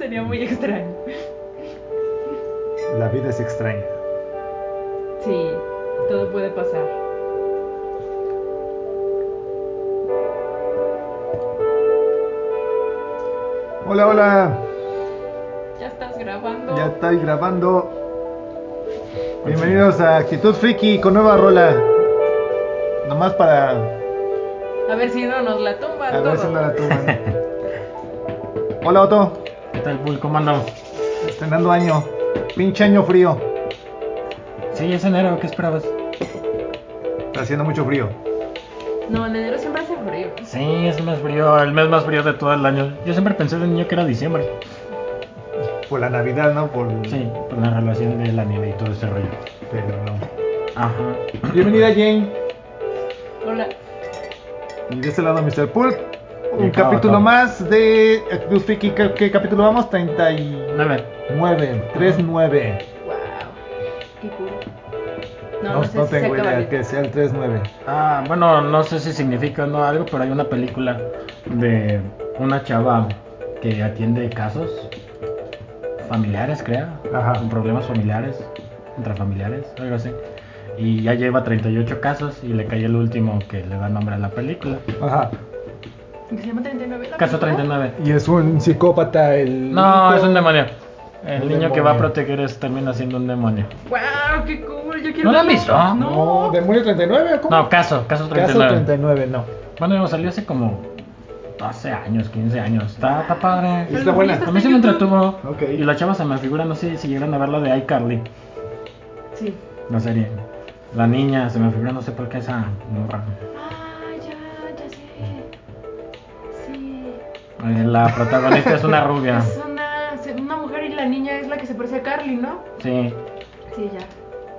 sería muy extraño. La vida es extraña. Sí, todo puede pasar. Hola, hola. Ya estás grabando. Ya estoy grabando. Bienvenidos a Actitud Friki con nueva rola. Nomás para A ver si no nos la tumban a ver si no la tumban. Hola Otto, ¿Qué tal, Bull? ¿Cómo andamos? estrenando año. Pinche año frío. Sí, es enero, ¿qué esperabas? Está haciendo mucho frío. No, en enero siempre hace frío. Sí, es más frío, el mes más frío de todo el año. Yo siempre pensé de niño que era diciembre. Por la Navidad, ¿no? Por... Sí, por la relación de la nieve y todo ese rollo. Pero no. Ajá. Bienvenida Jane. Hola. Y de este lado Mr. Pulp. Un capítulo más de Actitud. ¿Qué, qué capítulo vamos? 39. Nueve. 39. Wow. Qué cool. No, No, no, no, sé si tengo idea de- que sea el 39. Ah, bueno, no sé si significa no algo, pero hay una película de una chava que atiende casos familiares, creo. Ajá. Con problemas familiares, intrafamiliares, algo así. Y ya lleva 38 casos y le cae el último que le da nombre a la película. Ajá. ¿Que se llama 39? la Caso película? 39. Y es un psicópata el. No, hijo. es un demonio. El Un niño que va a proteger es también siendo un demonio. Wow, qué cool. Yo quiero ¿No la han visto? No, No. demonio 39, ¿cómo? No, caso, caso Caso 39. 39, no. Bueno, salió hace como 12 años, 15 años. Está, está padre. ¿Y está buena? A mí sí me entretuvo. Ok. Y la chava se me figura, no sé si llegaron a ver la de iCarly, Sí. la serie. La niña se me figura, no sé por qué esa morra. Ah, ya, ya sé. Eh, La protagonista es una rubia. Es una, una mujer y la niña es la que se parece a Carly, ¿no? Sí, Sí, ya.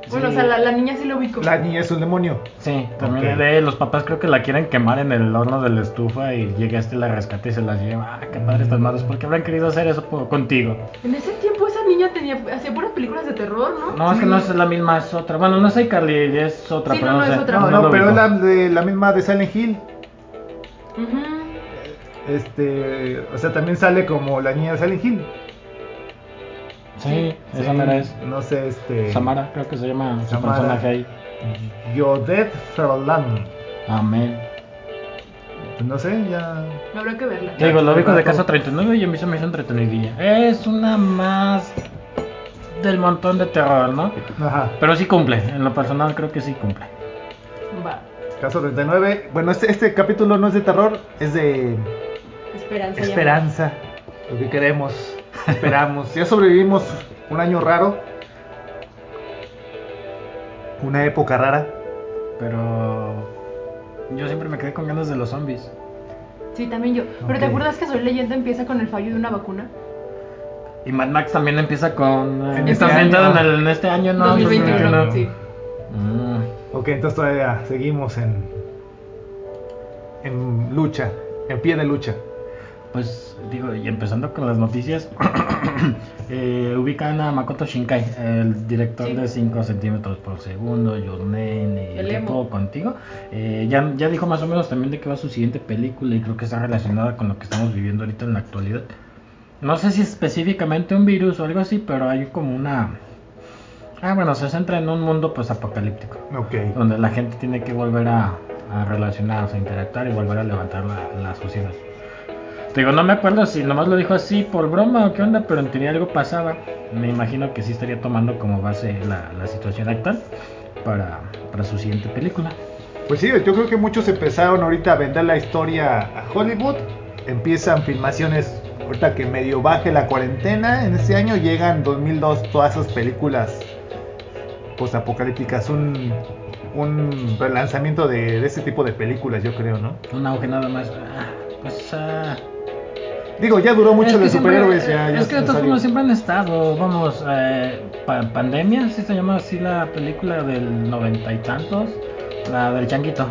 Bueno, Sí. o sea, la, la niña sí lo ubico. La niña es un demonio. sí. También Ok. de los papás creo que la quieren quemar en el horno de la estufa y llega este y la rescata y se la lleva. Ah, qué padre estas madres. ¿Por qué habrán querido hacer eso contigo? En ese tiempo esa niña tenía hacía puras películas de terror, ¿no? No, es que no es la misma, es otra. Bueno, no es iCarly, es otra, Sí, pero no, no, no, sé. es otra. No, no pero es la, de, la misma de Silent Hill. Ujú. Este. O sea, también sale como la niña de Silent Hill. Sí, esa mera es. No sé, este. Samara, creo que se llama su personaje ahí. Yodet Ferland. Amén. No sé, ya. Habrá que verla. Te digo, lo ubico de. Casa 39 y a mí se me hizo entretenidilla. Es una más del montón de terror, ¿no? Ajá. Pero sí cumple, en lo personal creo que sí cumple. Va. Caso 39. Bueno, este, este capítulo no es de terror, es de Esperanza. esperanza. Lo que queremos. Esperamos. Ya sobrevivimos un año raro. Una época rara. Pero yo siempre me quedé con ganas de los zombies. Sí, también yo. Pero ¿te acuerdas que Soy Leyenda empieza con el fallo de una vacuna? Y Mad Max también empieza con... eh, En está este ambientado en, año. el- en este año, ¿no? 2021. 2021. Sí. Mm. Ok, entonces todavía seguimos en. En lucha. En pie de lucha. Pues digo, y empezando con las noticias, eh, ubican a Makoto Shinkai, el director Sí. de 5 centímetros por segundo, Your Name y. Tiempo Contigo. Eh, ya, ya dijo más o menos también de qué va su siguiente película y creo que está relacionada con lo que estamos viviendo ahorita en la actualidad. No sé si específicamente un virus o algo así, pero hay como una... Ah, bueno, se centra en un mundo pues apocalíptico Ok. donde la gente tiene que volver a, a relacionarse, a interactuar y volver a levantar la, la sociedad. Te digo, no me acuerdo si nomás lo dijo así por broma o qué onda, pero en teoría algo pasaba. Me imagino que sí estaría tomando como base la, la situación actual para, para su siguiente película. Pues sí, yo creo que muchos empezaron ahorita a vender la historia a Hollywood. Empiezan filmaciones, ahorita que medio baje la cuarentena, en este año llegan 2002 todas esas películas postapocalípticas, un, un relanzamiento de, de ese tipo de películas, yo creo, ¿no? Un auge nada más. Ah, pues, ah, Digo, ya duró mucho es de superhéroes, ya, ya es que de todas formas siempre han estado, vamos, eh, pa- pandemia, si se llama así la película del noventa y tantos, la del changuito.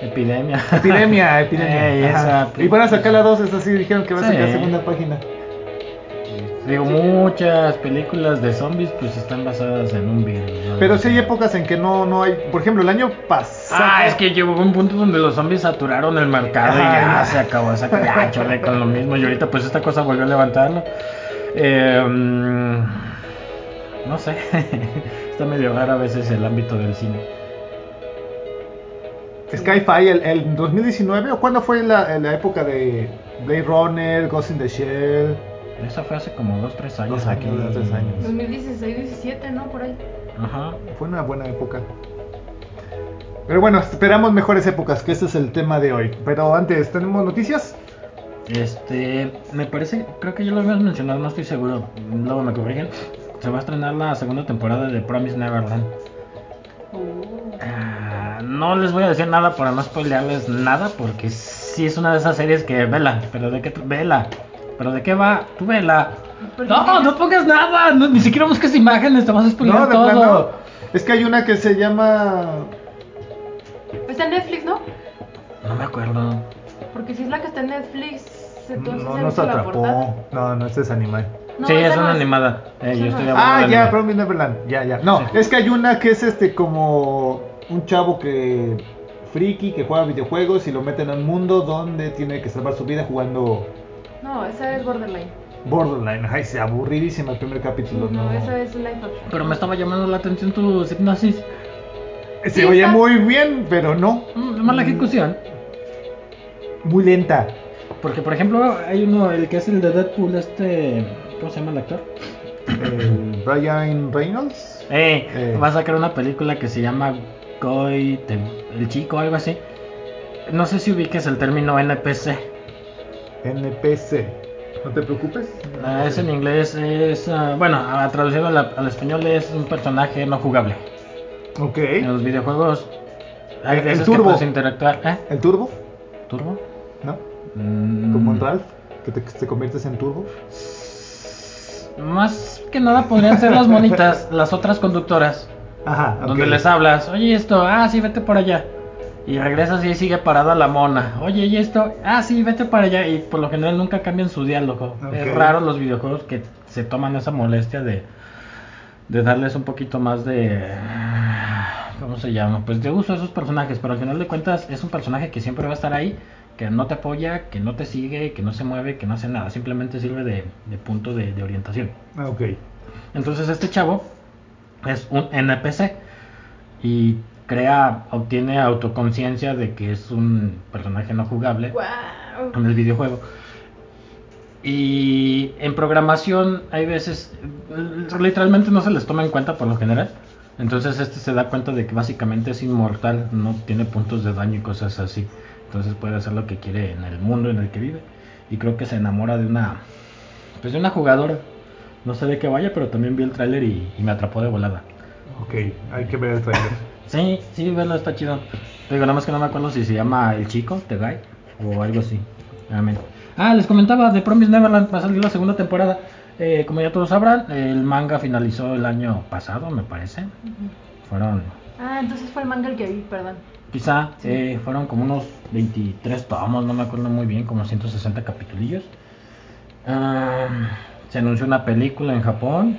Epidemia. Epidemia, epidemia. Ey, Ajá. esa Y van a sacar la 2, esa sí dijeron que va a Sí. sacar segunda página. Digo, muchas películas de zombies pues están basadas en un virus. ¿no? Pero sí hay épocas en que no, no hay. Por ejemplo, el año pasado. Ah, es que llegó un punto donde los zombies saturaron el mercado y ya se acabó esa ya, chole con lo mismo. Y ahorita pues esta cosa volvió a levantarlo. Eh, mm, no sé, está medio raro a veces el ámbito del cine. Skyfy, el, el 2019, ¿o cuándo fue la, la época de Blade Runner, Ghost in the Shell? Eso fue hace como 2-3 años Dos aquí. años, tres años. 2016, 17, ¿no? Por ahí. Ajá. Fue una buena época. Pero bueno, esperamos mejores épocas, que ese es el tema de hoy. Pero antes, ¿tenemos noticias? Este, me parece, creo que ya lo habíamos mencionado, no estoy seguro. Luego me corrigen. Se va a estrenar la segunda temporada de Promise Neverland. Oh. Ah, no les voy a decir nada para no spoilearles nada, porque sí es una de esas series que vela, pero de qué vela, pero de qué va, tú vela. No, no pongas nada, no, ni siquiera busques imágenes, te vas a spoilear No, de todo. plano. Es que hay una que se llama. Está en Netflix, ¿no? No me acuerdo. Porque si es la que está en Netflix, entonces No nos visto la portada. atrapó. No, no, este es animal. No, sí, esa es no una animada. Eh, Esa yo no estoy es. hablando Ah, de ya, anime. Promise Neverland. Ya, ya. No, Sí. es que hay una que es este como un chavo que friki que juega videojuegos y lo meten a un mundo donde tiene que salvar su vida jugando No, esa es Borderline. Borderline. Ay, se aburridísima el primer capítulo. No, No, esa es live action. Pero me estaba llamando la atención tu hipnosis. Se Sí, oye está- muy bien, pero no. Mm, mala ejecución. Muy lenta. Porque, por ejemplo, hay uno, el que es el de Deadpool, este. ¿Cómo se llama el actor? El Brian Reynolds. Eh, Eh. va a sacar una película que se llama Goy, el chico, algo así. No sé si ubiques el término NPC. NPC. No te preocupes. Ah, es en inglés, es. ah, bueno, a- traducido al, al español es un personaje no jugable. Ok. En los videojuegos hay El- el veces que turbo. interactuar. ¿Eh? ¿El turbo? ¿Turbo? ¿No? Mm, Como en Ralph, que te, conviertes en turbo. Más que nada podrían ser las monitas, las otras conductoras. Ajá. Donde les hablas, oye esto, ah sí, vete por allá. Y regresas y sigue parada la mona. Oye, ¿y esto? Ah, sí, vete para allá. Y por lo general nunca cambian su diálogo. Es raro los videojuegos que se toman esa molestia de, de darles un poquito más de... ¿Cómo se llama? Pues de uso a esos personajes. Pero al final de cuentas es un personaje que siempre va a estar ahí. Que no te apoya, que no te sigue, que no se mueve, que no hace nada. Simplemente sirve de, de punto de, de orientación. Ah, Ok. Entonces este chavo es un NPC y crea, obtiene autoconciencia de que es un personaje no jugable en el videojuego. Y en programación hay veces, literalmente no se les toma en cuenta por lo general. Entonces este se da cuenta de que básicamente es inmortal, no tiene puntos de daño y cosas así. Entonces puede hacer lo que quiere en el mundo en el que vive. Y creo que se enamora de una, pues de una jugadora. No sé de qué vaya, pero también vi el tráiler y, y me atrapó de volada. Ok. Hay que ver el trailer. Sí, sí, verlo está chido. Te digo, nada más que no me acuerdo si se llama El Chico, The Guy, o algo así. Amén. Ah, les comentaba de Promise Neverland, va a salir la segunda temporada. Eh, como ya todos sabrán, el manga finalizó el año pasado, me parece. Fueron, Ah, entonces fue el manga el que vi, perdón. quizá, eh, fueron como unos 23 tomos, no me acuerdo muy bien, como 160 capitulillos. Ah, se anunció una película en Japón.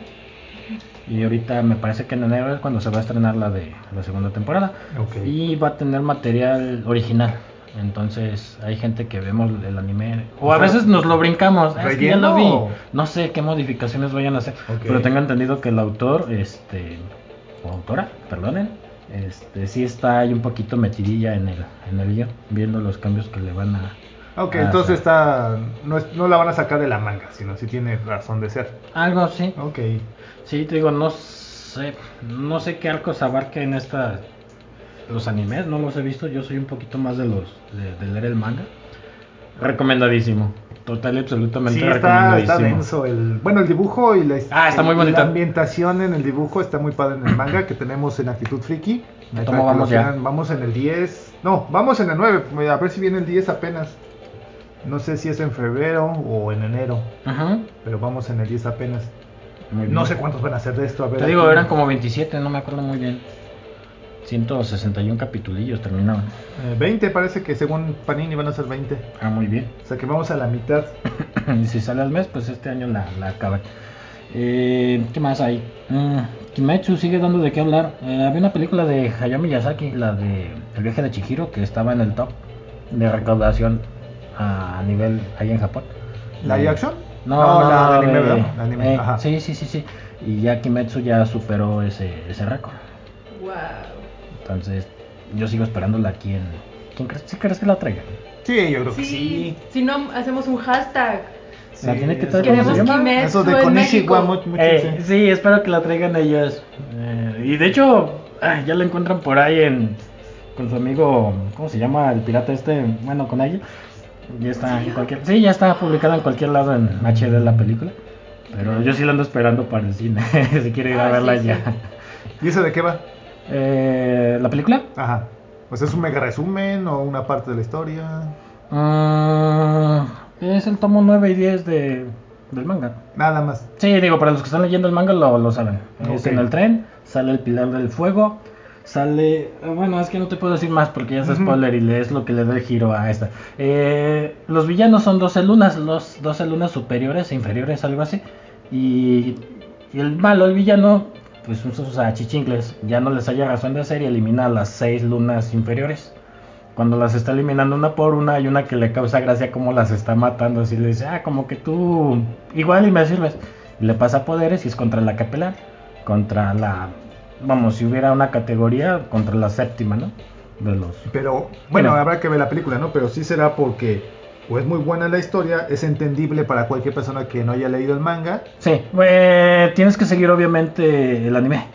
Y ahorita me parece que en enero es cuando se va a estrenar la de la segunda temporada. Ok. Y va a tener material original. Entonces hay gente que vemos el anime. O a O sea, veces nos lo brincamos. "Ah, es que ya lo vi. No sé qué modificaciones vayan a hacer. Ok. Pero tengo entendido que el autor, este, o autora, perdonen, este, sí está ahí un poquito metidilla en el, en el guion, viendo los cambios que le van a. Ok, a entonces está. No, es- no la van a sacar de la manga, sino si tiene razón de ser. Algo así. Ok. Sí, te digo, no sé, no sé qué arcos abarca en esta los animes, no los he visto, yo soy un poquito más de los de, de leer el manga. Recomendadísimo, total y absolutamente Sí, está, recomendadísimo. está denso. El, bueno, el dibujo y la, Ah, está muy bonito. la ambientación en el dibujo está muy padre en el manga que tenemos en Actitud Friki. ¿Cómo vamos ya? Vamos en el 10. No, vamos en el 9. A ver si viene el 10 apenas. No sé si es en febrero o en enero. Ajá, Pero vamos en el 10 apenas. No sé cuántos van a hacer de esto. A ver, Te digo, eran como 27, no me acuerdo muy bien. 161 capitulillos terminaban. Eh, 20 parece que según Panini van a ser 20. Ah, muy bien. O sea que vamos a la mitad. y si sale al mes, pues este año la, la acaban. Eh, ¿Qué más hay? Mm, Kimetsu sigue dando de qué hablar. Eh, había una película de Hayao Miyazaki, la de El viaje de Chihiro, que estaba en el top de recaudación a nivel ahí en Japón. ¿La Eh, action? No, no, la de anime, de- ¿verdad? La anime, eh, ajá. sí, sí, sí, sí. Y ya Kimetsu ya superó ese, ese récord. Wow. Entonces, yo sigo esperándola aquí en. ¿Quién crees, sí crees que la traigan? Sí, yo creo que Sí, sí. si no, hacemos un hashtag. La tiene que traer, ¿cómo se Queremos llama? Kimetsu Eso de Konishiwa, México. mu- mucho, Eh, sí. sí, espero que la traigan ellos. Eh, y de hecho, ya la encuentran por ahí en con su amigo, ¿cómo se llama? El pirata este, bueno, con ella. Ya está en cualquier, sí, ya está publicada en cualquier lado en HD la película. Pero yo sí la ando esperando para el cine, si quiero ir a Ah, verla sí, ya. sí. ¿Y eso de qué va? Eh, ¿La película? Ajá. Pues es un mega resumen o una parte de la historia. Mm, es el tomo 9 y 10 de, del manga. Nada más. Sí, digo, para los que están leyendo el manga lo, lo saben. Es en el tren, sale el pilar del fuego, sale... eh, Bueno, es que no te puedo decir más porque ya es spoiler y le- es lo que le da el giro a esta. Eh, los villanos son 12 lunas, los 12 lunas superiores e inferiores, algo así. Y, y el malo, el villano, pues usa achichincles, ya no les haya razón de ser y elimina a las 6 lunas inferiores. Cuando las está eliminando una por una, hay una que le causa gracia como las está matando. Así le dice, ah, como que tú igual y me sirves. Y le pasa poderes y es contra la capelar. Contra la. Vamos, si hubiera una categoría, contra la séptima, ¿no? De los. Pero bueno, habrá que ver la película, ¿no? Pero sí será porque o es muy buena la historia, es entendible para cualquier persona que no haya leído el manga. Sí, eh, tienes que seguir obviamente el anime.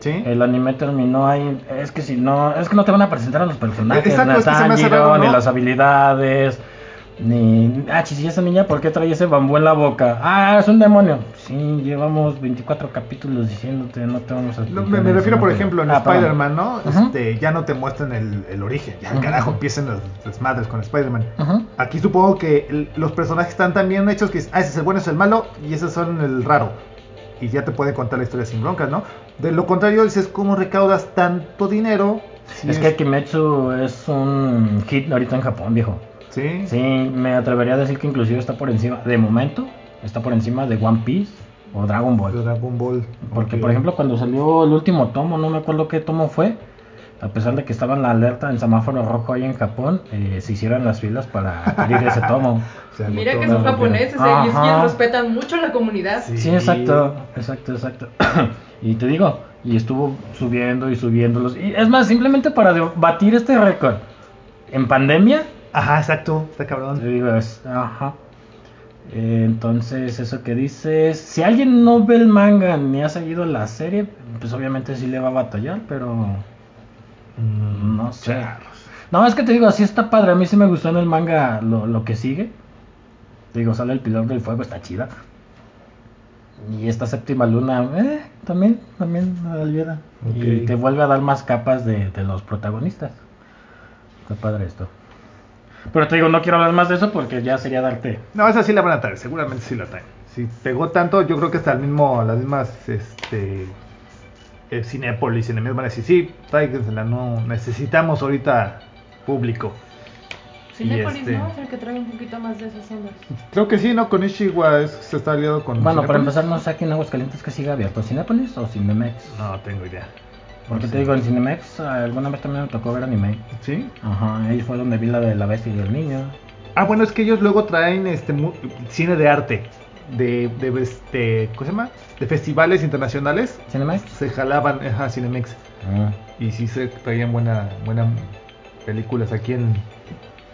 ¿Sí? El anime terminó ahí. Es que si no, es que no te van a presentar a los personajes, Exacto, es que a se me hace Tanjiro, raro, ¿no? ni las habilidades, ni. Ah, chis, ¿y esa niña por qué trae ese bambú en la boca? Ah, es un demonio. Sí, llevamos 24 capítulos diciéndote, no te vamos a. No, me, refiero, por ejemplo, en Ah. Spider-Man, ¿no? Este, ya no te muestran el, el origen. Ya, Ujú. carajo, empiezan los desmadres con Spider-Man. Aquí supongo que el- los personajes están tan bien hechos que ah, ese es el bueno, ese es el malo y esos son el raro. Y ya te puede contar la historia sin broncas, ¿no? De lo contrario, dices, ¿cómo recaudas tanto dinero? si Es que Kimetsu es un hit ahorita en Japón, viejo. Sí. Sí, me atrevería a decir que inclusive está por encima, de momento, está por encima de One Piece o Dragon de Ball. Dragon Ball. Porque, por ejemplo, cuando salió el último tomo, no me acuerdo qué tomo fue, a pesar de que estaba en la alerta en semáforo rojo ahí en Japón, eh, se hicieron las filas para adquirir ese tomo. Mira que son japoneses, no. ellos, respetan mucho la comunidad. Sí. Sí, exacto, exacto, exacto. y te digo, y estuvo subiendo y subiéndolos. Y es más, simplemente para batir este récord en pandemia, Ajá, exacto, está cabrón. digo, es, ajá. Eh, entonces, eso que dices, si alguien no ve el manga ni ha seguido la serie, pues obviamente sí le va a batallar, pero Mm, no sé. No, es que te digo, sí está padre, a mí sí me gustó en el manga lo, lo que sigue. Te digo, sale el pilar del fuego, está chida. Y esta séptima luna, eh, también, también me ayuda. Y Ok. te vuelve a dar más capas de, de los protagonistas. Está padre esto. Pero te digo, no quiero hablar más de eso porque ya sería darte. No, esa sí la van a traer, seguramente sí la traen. Si pegó tanto, yo creo que hasta el mismo, las mismas, este, eh, Cinépolis, Cinemex van a decir, sí, tráigensela, no necesitamos ahorita público. Cinépolis, este- ¿no? Es el que trae un poquito más de esas ondas. Creo que sí, ¿no? Con Ishiwa es, se está aliado con Bueno, para empezar, no sé aquí en Aguascalientes que siga abierto, ¿Cinépolis o Cinemex? No tengo idea. Porque te digo, en Cinemex alguna vez también me tocó ver anime. ¿Sí? Ajá, ahí fue donde vi la de la bestia y el niño. Ah, bueno, es que ellos luego traen este mu- cine de arte. De, de, este, ¿cómo se llama? De festivales internacionales. ¿Cinemex? Se jalaban, ajá, Cinemex. Ah. Y sí se traían buena, buenas películas aquí en,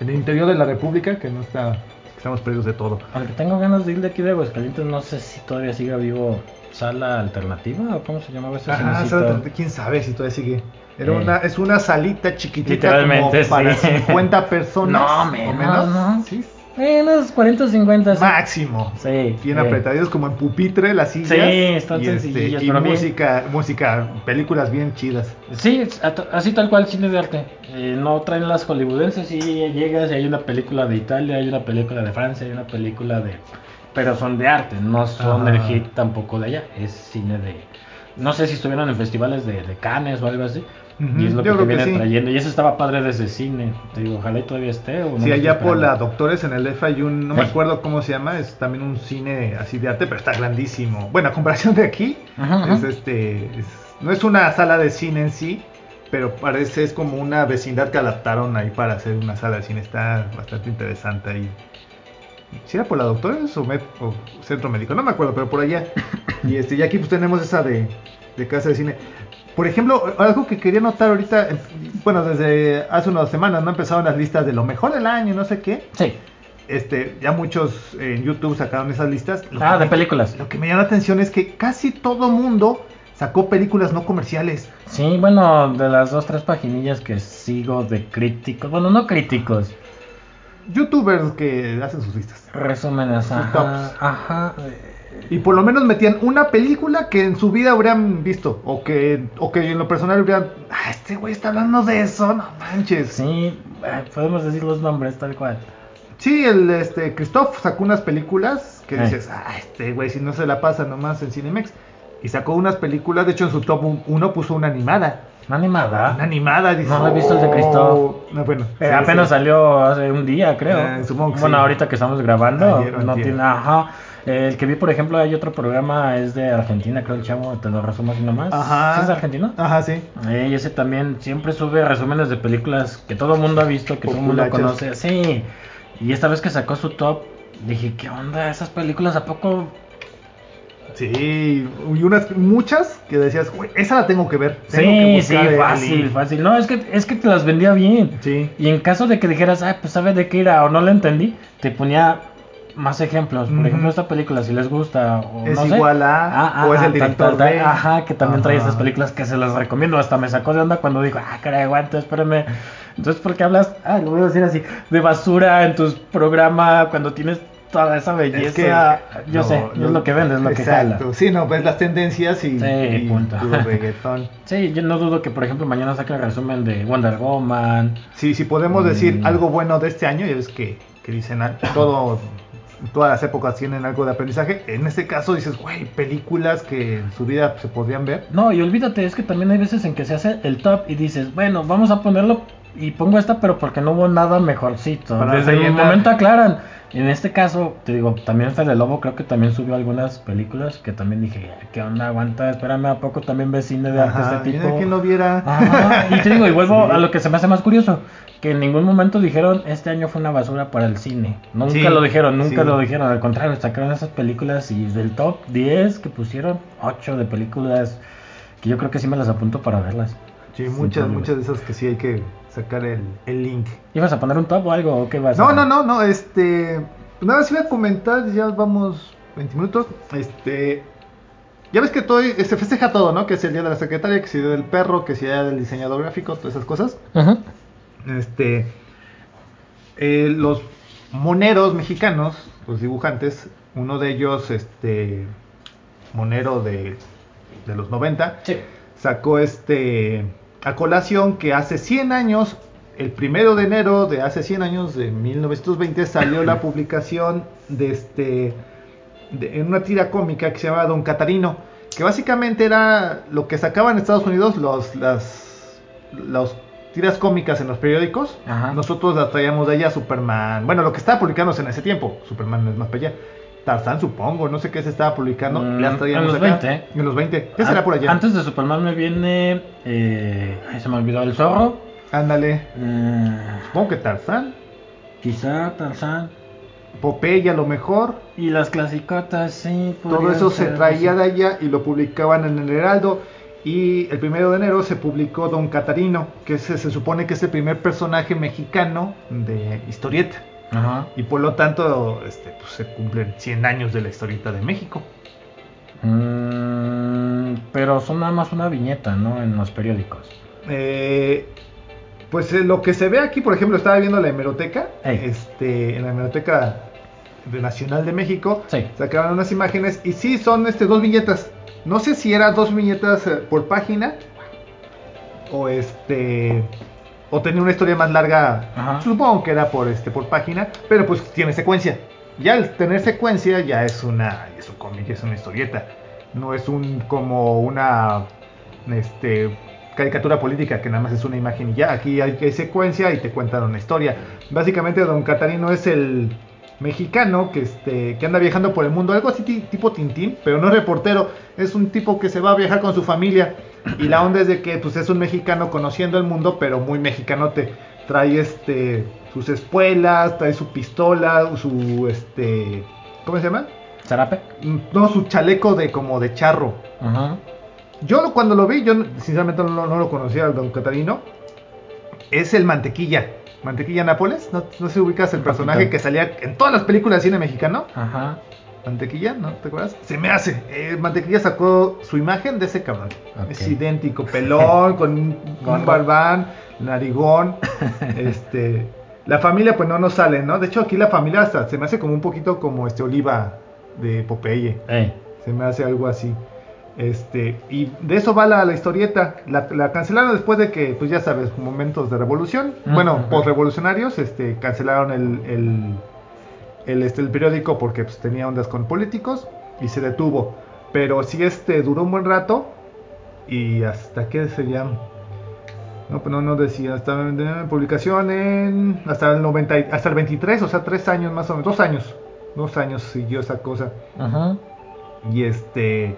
en el interior de la República, que no está, que estamos perdidos de todo. Aunque tengo ganas de ir de aquí de Aguascalientes, no sé si todavía siga vivo Sala Alternativa o cómo se llamaba ese Ajá, cinecito? ¿sabe? quién sabe si todavía sigue. Era Eh. una, es una salita chiquitita Literalmente, como para sí. 50 personas. No, o menos, ¿no? Sí, unos 40 o 50. sí. máximo. Sí. Bien eh. apretaditos como en pupitre las sillas. Sí, están y, este, sencillillas, y pero bien. música, música, películas bien chidas. Sí, así tal cual cine de arte. Eh, no traen las hollywoodenses y llegas y hay una película de Italia, hay una película de Francia, hay una película de... Pero son de arte, no son Ajá. el hit tampoco de allá. Es cine de... No sé si estuvieron en festivales de, de Cannes o algo así. Y es lo yo que te creo que viene sí. trayendo. Y eso estaba padre de ese cine. Te digo, ojalá y todavía esté. O no Sí, allá por la. Doctores en el EFA hay un, no me acuerdo cómo se llama, es también un cine así de arte, pero está grandísimo. Bueno, a comparación de aquí, Ajá, ajá. es este, es- no es una sala de cine en sí, pero parece es como una vecindad que adaptaron ahí para hacer una sala de cine. Está bastante interesante ahí. Si era por la Doctores o, Met- o Centro Médico, no me acuerdo, pero por allá. Y este, y aquí pues tenemos esa de, de casa de cine. Por ejemplo, algo que quería notar ahorita, eh, bueno, desde hace unas semanas, ¿no? Empezaron las listas de lo mejor del año, no sé qué. Sí. Este, ya muchos en YouTube sacaron esas listas. Lo Ah, de me- películas. Lo que me llama la atención es que casi todo mundo sacó películas no comerciales. Sí, bueno, de las dos, tres paginillas que sigo de críticos. Bueno, no críticos. Youtubers que hacen sus listas. Resúmenes, Sus ajá. tops. Ajá. eh, Y por lo menos metían una película que en su vida habrían visto. O que, o que en lo personal hubieran. Ah, este güey está hablando de eso, no manches. Sí, Sí, eh, podemos decir los nombres tal cual. el este Christoph sacó unas películas que Eh. dices, ah, este güey, si no se la pasa nomás en Cinemex. Y sacó unas películas, de hecho en su top 1 puso una animada. ¿Una animada? Una animada, dice. No lo he visto el de Christoph. "Oh". No, bueno, Eh, sí, apenas sí. salió hace un día, creo. Eh, supongo que bueno, sí. ahorita que estamos grabando, Ayer no tiene. Ajá. El que vi, por ejemplo, hay otro programa, es de Argentina, creo el chavo, te lo resumo así nomás. Ajá. ¿Sí es argentino? Ajá, sí. Eh, y ese también siempre sube resúmenes de películas que todo el mundo ha visto, que todo el mundo conoce. Sí. Y esta vez que sacó su top, dije, ¿qué onda? ¿Esas películas a poco? Sí, y unas muchas que decías, güey, esa la tengo que ver. Tengo que Sí, sí, buscar el fácil, link". fácil. No, es que, es que te las vendía bien. Sí. Y en caso de que dijeras, ay, pues sabe de qué era o no le entendí, te ponía más ejemplos. Por ejemplo, esta película, si les gusta o Es no sé. igual a, o es el director tal, tal. de. Ajá, que también trae Ajá. esas películas que se las recomiendo. Hasta me sacó de onda cuando dijo, ah, caray, aguanta, espérame. Entonces, ¿por qué hablas, ah, lo voy a decir así, de basura en tus programas cuando tienes toda esa belleza? Yo no, sé, no- es lo que vende, es lo que. Exacto. Sí, no, ves las tendencias y, Sí, y punto. puro reggaetón. Sí, yo no dudo que, por ejemplo, mañana saque el resumen de Wonder Woman. Sí, si podemos decir Mm. algo bueno de este año, ya ves que, que dicen ah, todo, todas las épocas tienen algo de aprendizaje. En este caso dices, güey, películas que en su vida se podrían ver. No, y olvídate, es que también hay veces en que se hace el top y dices, bueno, vamos a ponerlo y pongo esta, pero porque no hubo nada mejorcito. Para Desde el rellenar. momento aclaran. En este caso, te digo, también Fede Lobo creo que también subió algunas películas que también dije, ¿qué onda? Aguanta, espérame, ¿a poco también ves cine de arte Ajá, este tipo? que no viera. Ajá, y te digo, y vuelvo Sí. a lo que se me hace más curioso, que en ningún momento dijeron, este año fue una basura para el cine. Nunca Sí, lo dijeron, nunca sí. lo dijeron, al contrario, sacaron esas películas y del top 10 que pusieron, 8 de películas que yo creo que sí me las apunto para verlas. Sí, muchas, muchas de esas que sí hay que sacar el, el link. ¿Ibas a poner un top o algo o qué vas No, a no, no, no, este. Nada más iba a comentar, ya vamos 20 minutos. Este. Ya ves que todo, se festeja todo, ¿no? Que es el día de la secretaria, que es el día del perro, que es el día del diseñador gráfico, todas esas cosas. Ajá. Este. eh, los moneros mexicanos, los dibujantes, uno de ellos, este. Monero de, de los 90, Sí. sacó este a colación que hace 100 años, el primero de enero de hace 100 años, de 1920, salió la publicación de este de- en una tira cómica que se llamaba Don Catarino, que básicamente era lo que sacaban en Estados Unidos los las los tiras cómicas en los periódicos. Ajá. Nosotros las traíamos de allá Superman, bueno, lo que estaba publicándose en ese tiempo, Superman es más para allá. Tarzán, supongo, no sé qué se estaba publicando. Mm, las en los acá. 20. En los 20. ¿Qué An- será por allá? Antes de Superman me viene. Eh, ay, se me olvidó el zorro. Ándale. Eh, Supongo que Tarzán. quizá Tarzán. Popeye a lo mejor. Y las clasicotas, sí. Todo eso se traía de allá y lo publicaban en el Heraldo. Y el primero de enero se publicó Don Catarino, que se supone que es el primer personaje mexicano de historieta. Ajá. Y por lo tanto, este, pues, se cumplen 100 años de la historieta de México. Mm, pero son nada más una viñeta, ¿no? En los periódicos. Eh, pues eh, lo que se ve aquí, por ejemplo, estaba viendo la hemeroteca, Ey. este, en la hemeroteca de Nacional de México, Sí. sacaron unas imágenes y sí son este, dos viñetas. No sé si eran dos viñetas eh, por página o este o tenía una historia más larga. Ajá. Supongo que era por este por página, pero pues tiene secuencia. Ya al tener secuencia ya es una es un cómic, es una historieta. No es un como una este caricatura política que nada más es una imagen y ya. Aquí hay, hay secuencia y te cuentan una historia. Básicamente Don Catarino es el mexicano que este que anda viajando por el mundo, algo así ti- tipo Tintín, pero no es reportero, es un tipo que se va a viajar con su familia y la onda es de que pues es un mexicano conociendo el mundo, pero muy mexicanote. Trae este sus espuelas, trae su pistola, su este ¿cómo se llama? ¿Zarape? No, su chaleco de como de charro. Ajá. Yo cuando lo vi, yo sinceramente no, no lo conocía al Don Catarino. Es el Mantequilla. Mantequilla Nápoles. ¿No, no se ubicas el Un personaje que salía en todas las películas de cine mexicano? Ajá. Mantequilla, ¿no? ¿Te acuerdas? Se me hace. Eh, Mantequilla sacó su imagen de ese cabrón. Es idéntico. Pelón, con un, barbán, narigón. este. La familia, pues no nos sale, ¿no? De hecho, aquí la familia hasta se me hace como un poquito como este Oliva de Popeye. Ey. Se me hace algo así. Este, y de eso va la, la historieta. La, la cancelaron después de que, pues ya sabes, momentos de revolución. Ujú. Bueno, postrevolucionarios, este, cancelaron el, el, el, este, el periódico porque pues, tenía ondas con políticos y se detuvo. Pero sí, este, duró un buen rato. Y hasta que se llama. No, pues no, no decía, hasta publicación en, hasta el 90, y- hasta el 23, o sea, tres años más o menos, dos años, dos años siguió esa cosa. Ajá. Y este,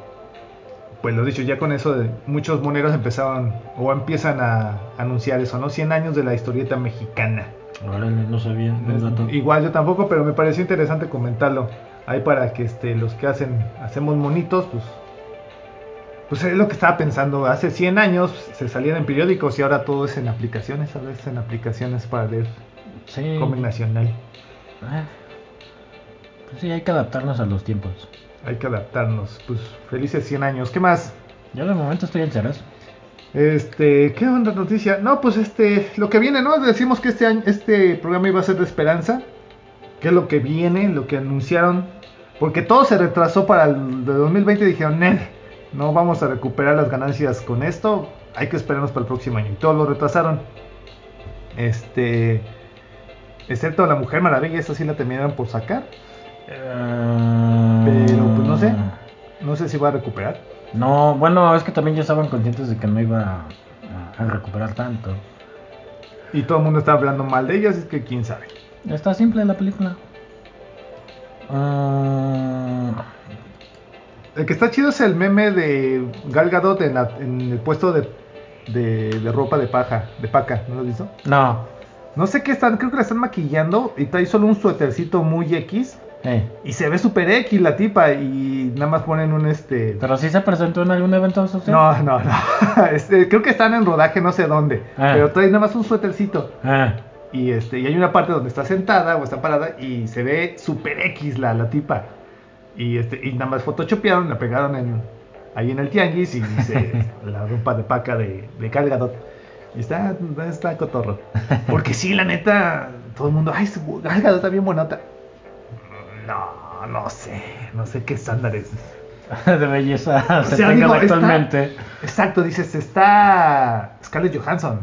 pues lo dicho, ya con eso de- muchos moneros empezaron o empiezan a anunciar eso, ¿no? 100 años de la historieta mexicana. Órale, no sabía. dato. Igual yo tampoco, pero me pareció interesante comentarlo. Ahí para que este, los que hacen, hacemos monitos, pues, pues es lo que estaba pensando. Hace 100 años se salían en periódicos y ahora todo es en aplicaciones, ahora es en aplicaciones para leer Sí. cómic nacional. Ah. Pues sí, hay que adaptarnos a los tiempos. Hay que adaptarnos. Pues felices 100 años. ¿Qué más? Yo de momento estoy en ceras. Este, ¿qué onda noticia? No, pues este, lo que viene, ¿no? Decimos que este año, este programa iba a ser de esperanza. ¿Qué es lo que viene? Lo que anunciaron. Porque todo se retrasó para el de 2020 y dijeron, "Nel, no vamos a recuperar las ganancias con esto. Hay que esperarnos para el próximo año. Y todos lo retrasaron. Este, excepto la Mujer Maravilla, esa sí la terminaron por sacar. Pero pues no sé. No sé si va a recuperar. No, bueno, es que también ya estaban conscientes de que no iba a, a recuperar tanto. Y todo el mundo está hablando mal de ellas, es que quién sabe. Está simple la película. Ah, El que está chido es el meme de Gal Gadot en, la- en el puesto de, de, de ropa de paja, de paca, ¿no lo has visto? no. No sé qué están, creo que la están maquillando y trae solo un suétercito muy X Eh, y se ve super X la tipa y nada más ponen un este... Pero sí se presentó en algún evento social. No, no, no. Este, creo que están en rodaje no sé dónde, Ah. pero trae nada más un suétercito Ah, y este y hay una parte donde está sentada o está parada y se ve super X la, la tipa. Y este y nada más photoshopearon, la pegaron en ahí en el tianguis y dice la ropa de paca de, de Gal Gadot. Y está, está cotorro. Porque sí, la neta, todo el mundo, ay, Gadot está bien buenota. No, no sé, no sé qué estándares. de belleza O se sea, tengan digo, está- actualmente. Exacto, dices, está Scarlett Johansson.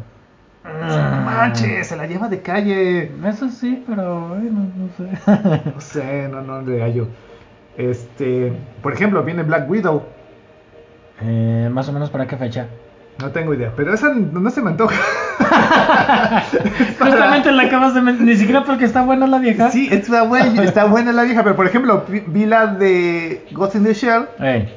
No manches, se la lleva de calle. Eso sí, pero bueno, no sé. No sé, no, no le hallo. Este, por ejemplo, viene Black Widow. Eh, más o menos para qué fecha. No tengo idea, pero esa no se me antoja. Justamente la acabas de ni siquiera porque está buena la vieja. Sí, está buena, está buena la vieja, pero por ejemplo, vi, la de Ghost in the Shell. Ey,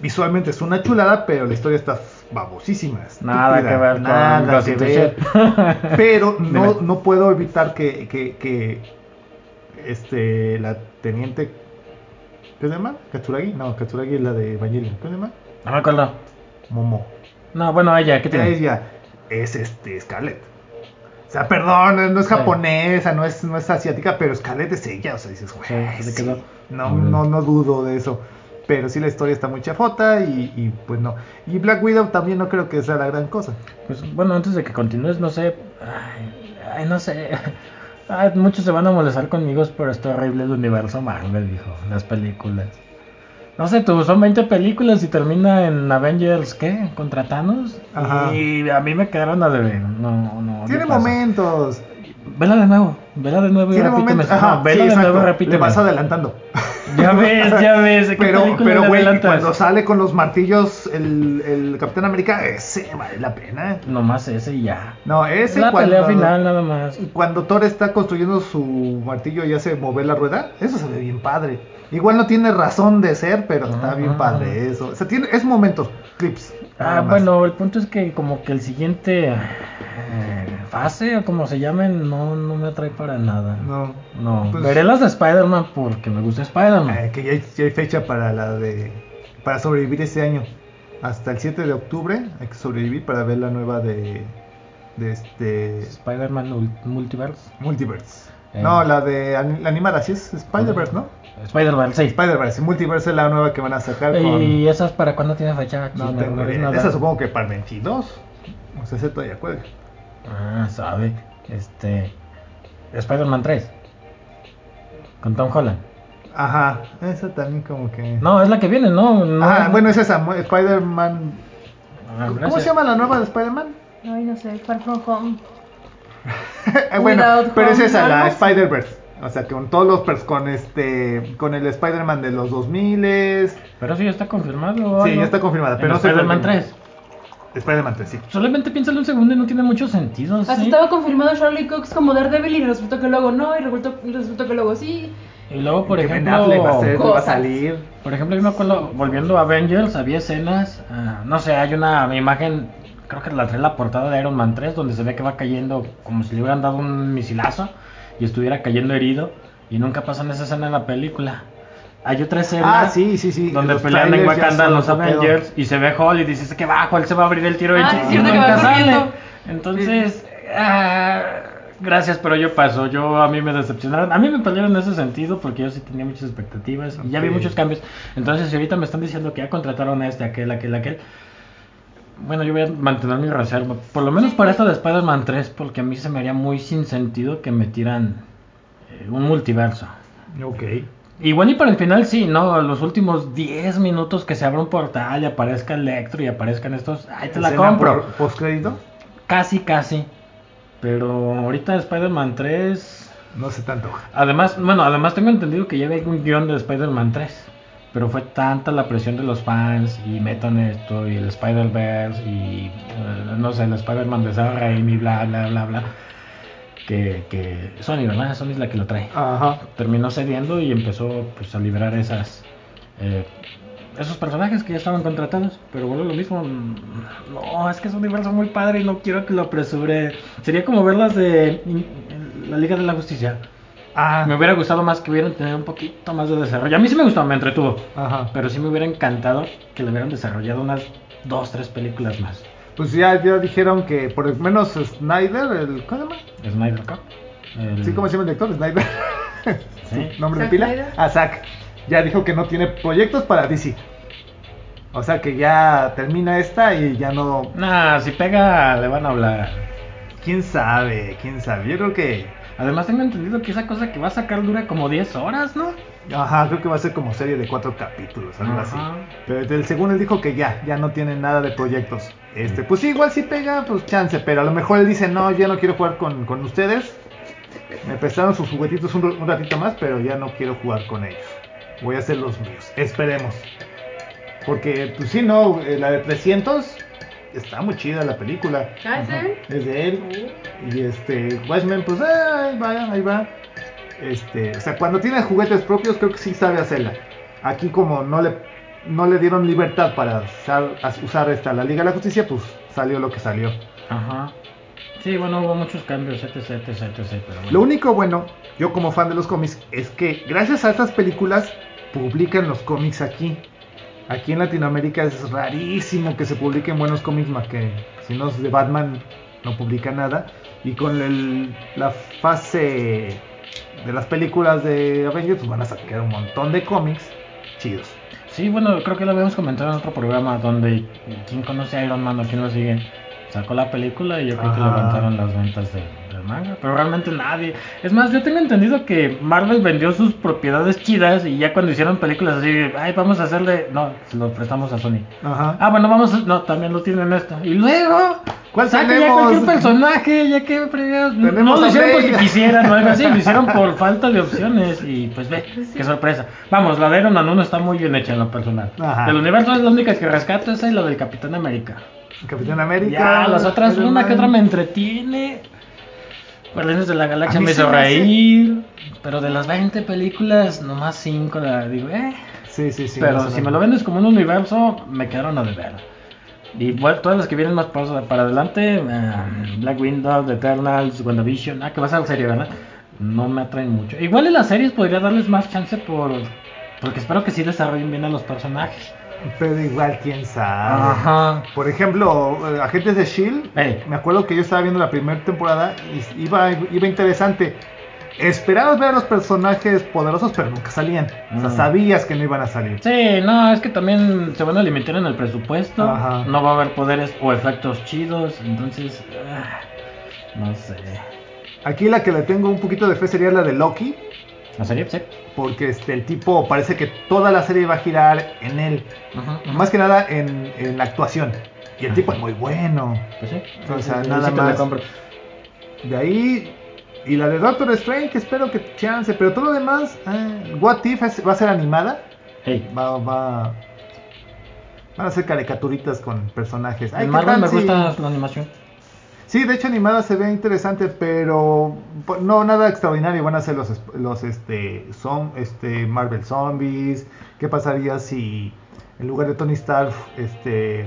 Visualmente es una chulada, pero la historia está babosísima. nada que ver nada Ghost que ver. Shell. Pero no, no puedo evitar que, que, que este, la teniente. ¿Qué se llama? ¿Katsuragi? No, Katsuragi es la de Evangelion. ¿Qué se llama? No me acuerdo. Momo. No, bueno, ella, ¿qué tiene? Ella es este Scarlett. O sea, perdón, no es japonesa, no es, no es asiática, pero Scarlett es ella. O sea, dices, güey, Sí, sí, no, no, no dudo de eso. Pero sí la historia está muy chafota y, y pues no. Y Black Widow también no creo que sea la gran cosa. Pues bueno, antes de que continúes, no sé. Ay, ay, no sé. Ay, muchos se van a molestar conmigo por esto horrible del universo Marvel, dijo. Las películas. No sé, tú, son 20 películas y termina en Avengers, ¿qué? ¿Contra Thanos? Ajá. Y a mí me quedaron a deber. No, no. Tiene momentos. Vela de nuevo, vela de nuevo y Tiene repíteme. momentos. Ajá, No, vela sí, de nuevo y repíteme. Le vas adelantando. Ya ves, ya ves. ¿a qué Pero, pero güey, cuando sale con los martillos el, el Capitán América, ese vale la pena. Nomás ese y ya. No, ese la cuando, pelea final nada más. cuando Thor está construyendo su martillo y hace mover la rueda, eso se ve bien padre. Igual no tiene razón de ser, pero está bien padre eso. O sea, tiene, es momentos, clips. Ah, bueno, el punto es que como que el siguiente eh, fase o como se llamen no, no me atrae para nada. No. No, Pues- veré las de Spider-Man porque me gusta Spider-Man. Eh, que ya hay, ya hay fecha para la de para sobrevivir este año. Hasta el 7 de octubre hay que sobrevivir para ver la nueva de de este Spider-Man Ul- Multiverse. Multiverse. Eh. No, la de an- la animada, sí es Spider-Verse, ¿no? Spider-Man, sí. Spider-Verse, Multiverse es la nueva que van a sacar con ¿Y esas para cuándo tiene fecha? No tengo no nada. Esa supongo que para el 22. O sea, ese todavía cuelga. Ah, sabe. Este. Spider-Man 3. Con Tom Holland. Ajá, esa también como que No, es la que viene, ¿no? no Ah, bueno, es esa Spider-Man. Ah, ¿Cómo se llama la nueva de Spider-Man? Ay, no sé, Far From Home. Eh, bueno, Without pero es esa, la así. Spider-Verse. O sea, con todos los pers- con este con el Spider-Man de los 2000 Pero sí ya está confirmado. Sí, ¿no? ya está confirmada, pero no Spider-Man por qué. 3. Spider-Man 3, sí. Solamente piénsalo un segundo y no tiene mucho sentido. Hasta ¿sí? estaba confirmado Charlie Cox como Daredevil y resultó que luego no, y resultó, resultó que luego sí. Y luego, por Que ejemplo. Va a, ser- va a salir. Por ejemplo, yo me acuerdo, volviendo a Avengers, había escenas, ah, no sé, hay una imagen, creo que la trae la portada de Iron Man 3, donde se ve que va cayendo como si le hubieran dado un misilazo y estuviera cayendo herido, y nunca pasan esa escena en la película. Hay otra escena Ah, sí, sí, sí. donde Los pelean en Wakanda los. Avengers y se ve Hall y dices que bajo, él se va a abrir el tiro Ah, y es nunca sale. Entonces, ah, gracias, pero yo paso. Yo a mí me decepcionaron. A mí me perdieron en ese sentido porque yo sí tenía muchas expectativas y ya vi muchos cambios. Entonces, si ahorita me están diciendo que ya contrataron a este, aquel, aquel, aquel. Bueno, yo voy a mantener mi reserva. Por lo menos para esto de Spider-Man 3, porque a mí se me haría muy sin sentido que metieran eh, un multiverso. Ok. Igual y para el final sí, ¿no? Los últimos 10 minutos que se abra un portal y aparezca Electro y aparezcan estos, ahí te la compro. por- Postcrédito. Casi, casi. Pero ahorita Spider-Man 3... No sé tanto. Además, bueno, además tengo entendido que ya hay un guion de Spider-Man 3. Pero fue tanta la presión de los fans y metan esto y el Spider-Verse y eh, no sé, el Spider-Man de Sam Raimi, bla, bla, bla, bla. Que, que Sony, ¿verdad? Sony es la que lo trae Ajá. terminó cediendo y empezó pues, a liberar esas eh, esos personajes que ya estaban contratados pero vuelve lo mismo no es que es un universo muy padre y no quiero que lo apresure sería como ver las de la Liga de la Justicia Ah, me hubiera gustado más que hubieran tenido un poquito más de desarrollo a mí sí me gustó me entretuvo Ajá. pero sí me hubiera encantado que le hubieran desarrollado unas dos tres películas más Pues ya, ya dijeron que por lo menos Snyder, el. ¿Cómo se llama? Snyder Cup el- Sí, ¿cómo se llama el director? Snyder. Sí. ¿Su nombre de pila? Snyder. Ah, Zack. Ya dijo que no tiene proyectos para DC. O sea que ya termina esta y ya no. Nah, si pega le van a hablar ¿Quién sabe? ¿Quién sabe? Yo creo que. Además tengo entendido que esa cosa que va a sacar dura como 10 horas, ¿no? Ajá, creo que va a ser como serie de cuatro capítulos, algo Ajá. así. Pero del según él dijo que ya, ya no tiene nada de proyectos. Este, pues sí, igual si pega, pues chance, pero a lo mejor él dice, no, ya no quiero jugar con, con ustedes. Me prestaron sus juguetitos un, un ratito más, pero ya no quiero jugar con ellos. Voy a hacer los míos. Esperemos. Porque, pues sí, no, eh, la de 300 está muy chida la película. Ah, ¿es él? Es de él. Y este, Watchmen, pues ah, ahí va, ahí va. Este, o sea, cuando tiene juguetes propios, creo que sí sabe hacerla. Aquí, como no le, no le dieron libertad para usar, esta, la Liga de la Justicia, pues salió lo que salió. Ajá. Sí, bueno, hubo muchos cambios, etc, etc, etc, pero bueno. Lo único bueno, yo como fan de los cómics, es que gracias a estas películas publican los cómics aquí. Aquí en Latinoamérica es rarísimo que se publiquen buenos cómics más que si no es de Batman no publica nada. Y con el- la fase de las películas de Avengers pues van a sacar un montón de cómics chidos. Sí, bueno, creo que lo habíamos comentado en otro programa donde quien conoce a Iron Man o quien lo sigue sacó la película y yo creo que levantaron las ventas de del manga, pero realmente nadie. Es más, yo tengo entendido que Marvel vendió sus propiedades chidas y ya cuando hicieron películas así, ay, vamos a hacerle, no, se lo prestamos a Sony. Ajá. Ah, bueno, vamos, a... no, también lo tienen esto. Y luego, ¿Cuál saca ya cualquier personaje, ya que. No lo hicieron porque quisieran o algo así, lo hicieron por falta de opciones y pues ve, qué sorpresa. Vamos, la de Iron Man 1 está muy bien hecha en lo personal. Ajá. Del universo es la única que rescato esa y la del Capitán América. Capitán América. Ya, las otras, Iron una que otra me entretiene. Guardianes de la Galaxia me hizo reír. Pero de las 20 películas, nomás 5 la digo, eh. Sí, sí, sí. pero si me lo vendes como un universo, me quedaron a deber. Y bueno, todas las que vienen más para, para adelante, eh, Black Widow, The Eternals, WandaVision, ah, que va a ser serie, ¿verdad? No me atraen mucho. Igual en las series podría darles más chance por... Porque espero que sí desarrollen bien a los personajes. Pero igual, quién sabe. Ajá. Por ejemplo, eh, Agentes de Shield. Ey. Me acuerdo que yo estaba viendo la primera temporada y iba, iba interesante. Esperabas ver a los personajes poderosos, pero nunca salían. O sea, Mm. sabías que no iban a salir. Sí, no, es que también se van a limitar en el presupuesto. Ajá. No va a haber poderes o efectos chidos. Entonces, ah, no sé. Aquí la que le tengo un poquito de fe sería la de Loki. ¿La serie? Sí. Porque este, el tipo parece que toda la serie va a girar en él. Ajá, ajá. Más que nada en, en la actuación. Y el tipo es muy bueno. Pues sí. O sea, sí, nada sí más. De ahí. Y la de Doctor Strange, que espero que chance. Pero todo lo demás. eh, What If es- va a ser animada. Hey, Va, va. Van a ser caricaturitas con personajes. Ay, en ¿qué Marvel me gusta la animación. Sí, de hecho animada se ve interesante, pero pues, no nada extraordinario. Van a ser los, los este, son, este, Marvel Zombies. ¿Qué pasaría si en lugar de Tony Stark, este,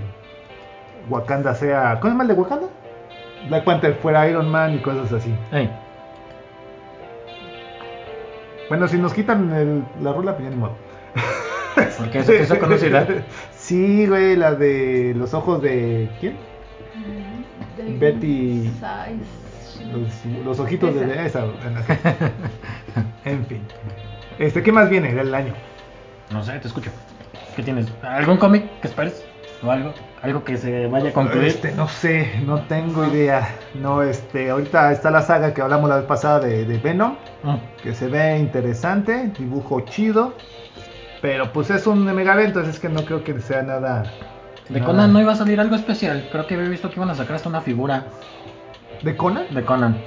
Wakanda sea, ¿cómo es mal de Wakanda? Black Panther fuera Iron Man y cosas así. Hey, Bueno, si nos quitan el- la rola, pues ya ni modo. porque eso conocida. Sí, güey, la de los ojos de ¿quién? Betty- Los, los ojitos de Esa. esa. En fin. Este, ¿qué más viene del año? No sé, te escucho. ¿Qué tienes? ¿Algún cómic que esperes? ¿O algo? ¿Algo que se vaya a concluir? Este, no sé, no tengo idea. No, este, ahorita está la saga que hablamos la vez pasada de, de Venom, Mm. que se ve interesante, dibujo chido, pero pues es un mega evento, así es que no creo que sea nada. De Conan no iba a salir algo especial. Creo que había visto que iban a sacar hasta una figura ¿De Conan? de Conan.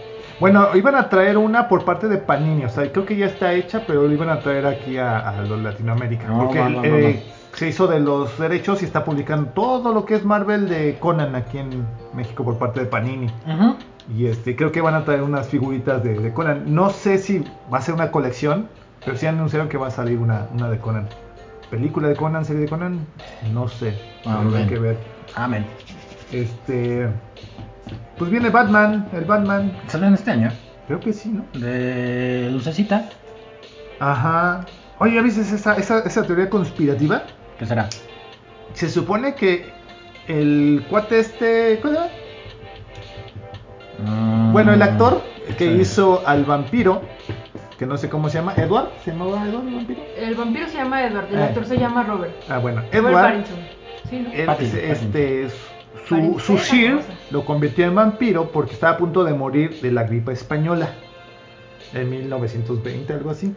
Bueno, iban a traer una por parte de Panini, o sea, creo que ya está hecha, pero lo iban a traer aquí a, a los Latinoamérica. No, porque eh, se hizo de los derechos y está publicando todo lo que es Marvel de Conan aquí en México por parte de Panini. Y este, creo que van a traer unas figuritas de, de Conan. No sé si va a ser una colección, pero sí anunciaron que va a salir una, una de Conan. ¿Película de Conan, serie de Conan? No sé. Habrá que ver. Amén. Este. Pues viene Batman, el Batman. ¿Sale en este año? Creo que sí, ¿no? De Lucecita. Ajá. Oye, ¿ya viste esa, esa, esa teoría conspirativa? ¿Qué será? Se supone que el cuate este. ¿Cómo se llama? Mm, Bueno, el actor que sí. hizo al vampiro, que no sé cómo se llama, Edward, ¿se llamaba Edward el vampiro? El vampiro se llama Edward, el Eh. actor se llama Robert. Ah, bueno, Robert Edward, Pattinson. Sí, ¿no? él, Pattinson, este, su, Pattinson. su Sheer lo convirtió en vampiro porque estaba a punto de morir de la gripe española en 1920, algo así,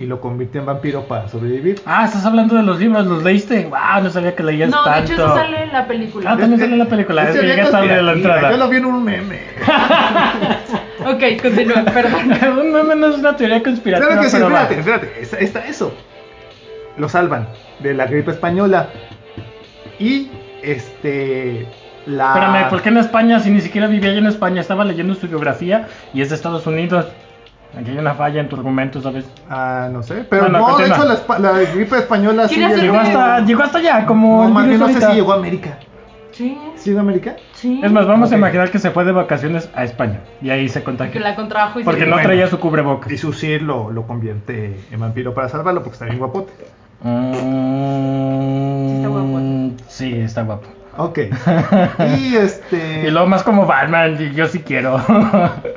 y lo convirtió en vampiro para sobrevivir. Ah, estás hablando de los libros, ¿los leíste? Wow, no sabía que leías No, de tanto. hecho eso sale en la película. Ah, también sale en la película. Es que llegué tarde a la entrada. Yo lo vi en un meme. Ok, continúa, perdón. Meme no es una teoría conspirativa. Claro que sí, pero va. espérate, espérate. Está, está eso. Lo salvan de la gripe española. Y este. La... Espérame, ¿por qué en España si ni siquiera vivía allá en España? Estaba leyendo su biografía y es de Estados Unidos. Aquí hay una falla en tu argumento, ¿sabes? Ah, no sé. Pero Bueno, no, de hecho, la, espa- la gripe española sí ¿Quién hace llegó. Llegó hasta, llegó hasta allá, como. No, el más bien no sé si llegó a América. Sí, ¿Sí llegó a América? sí. Es más, vamos a imaginar que se fue de vacaciones a España y ahí se Que contagió. la contrajo y Porque no Bueno. traía su cubrebocas. Y su Sir lo, lo convierte en vampiro para salvarlo porque está bien guapote. Mm, Sí está guapo. Sí, está guapo. Ok. y este. Y luego más como Batman, y yo sí quiero.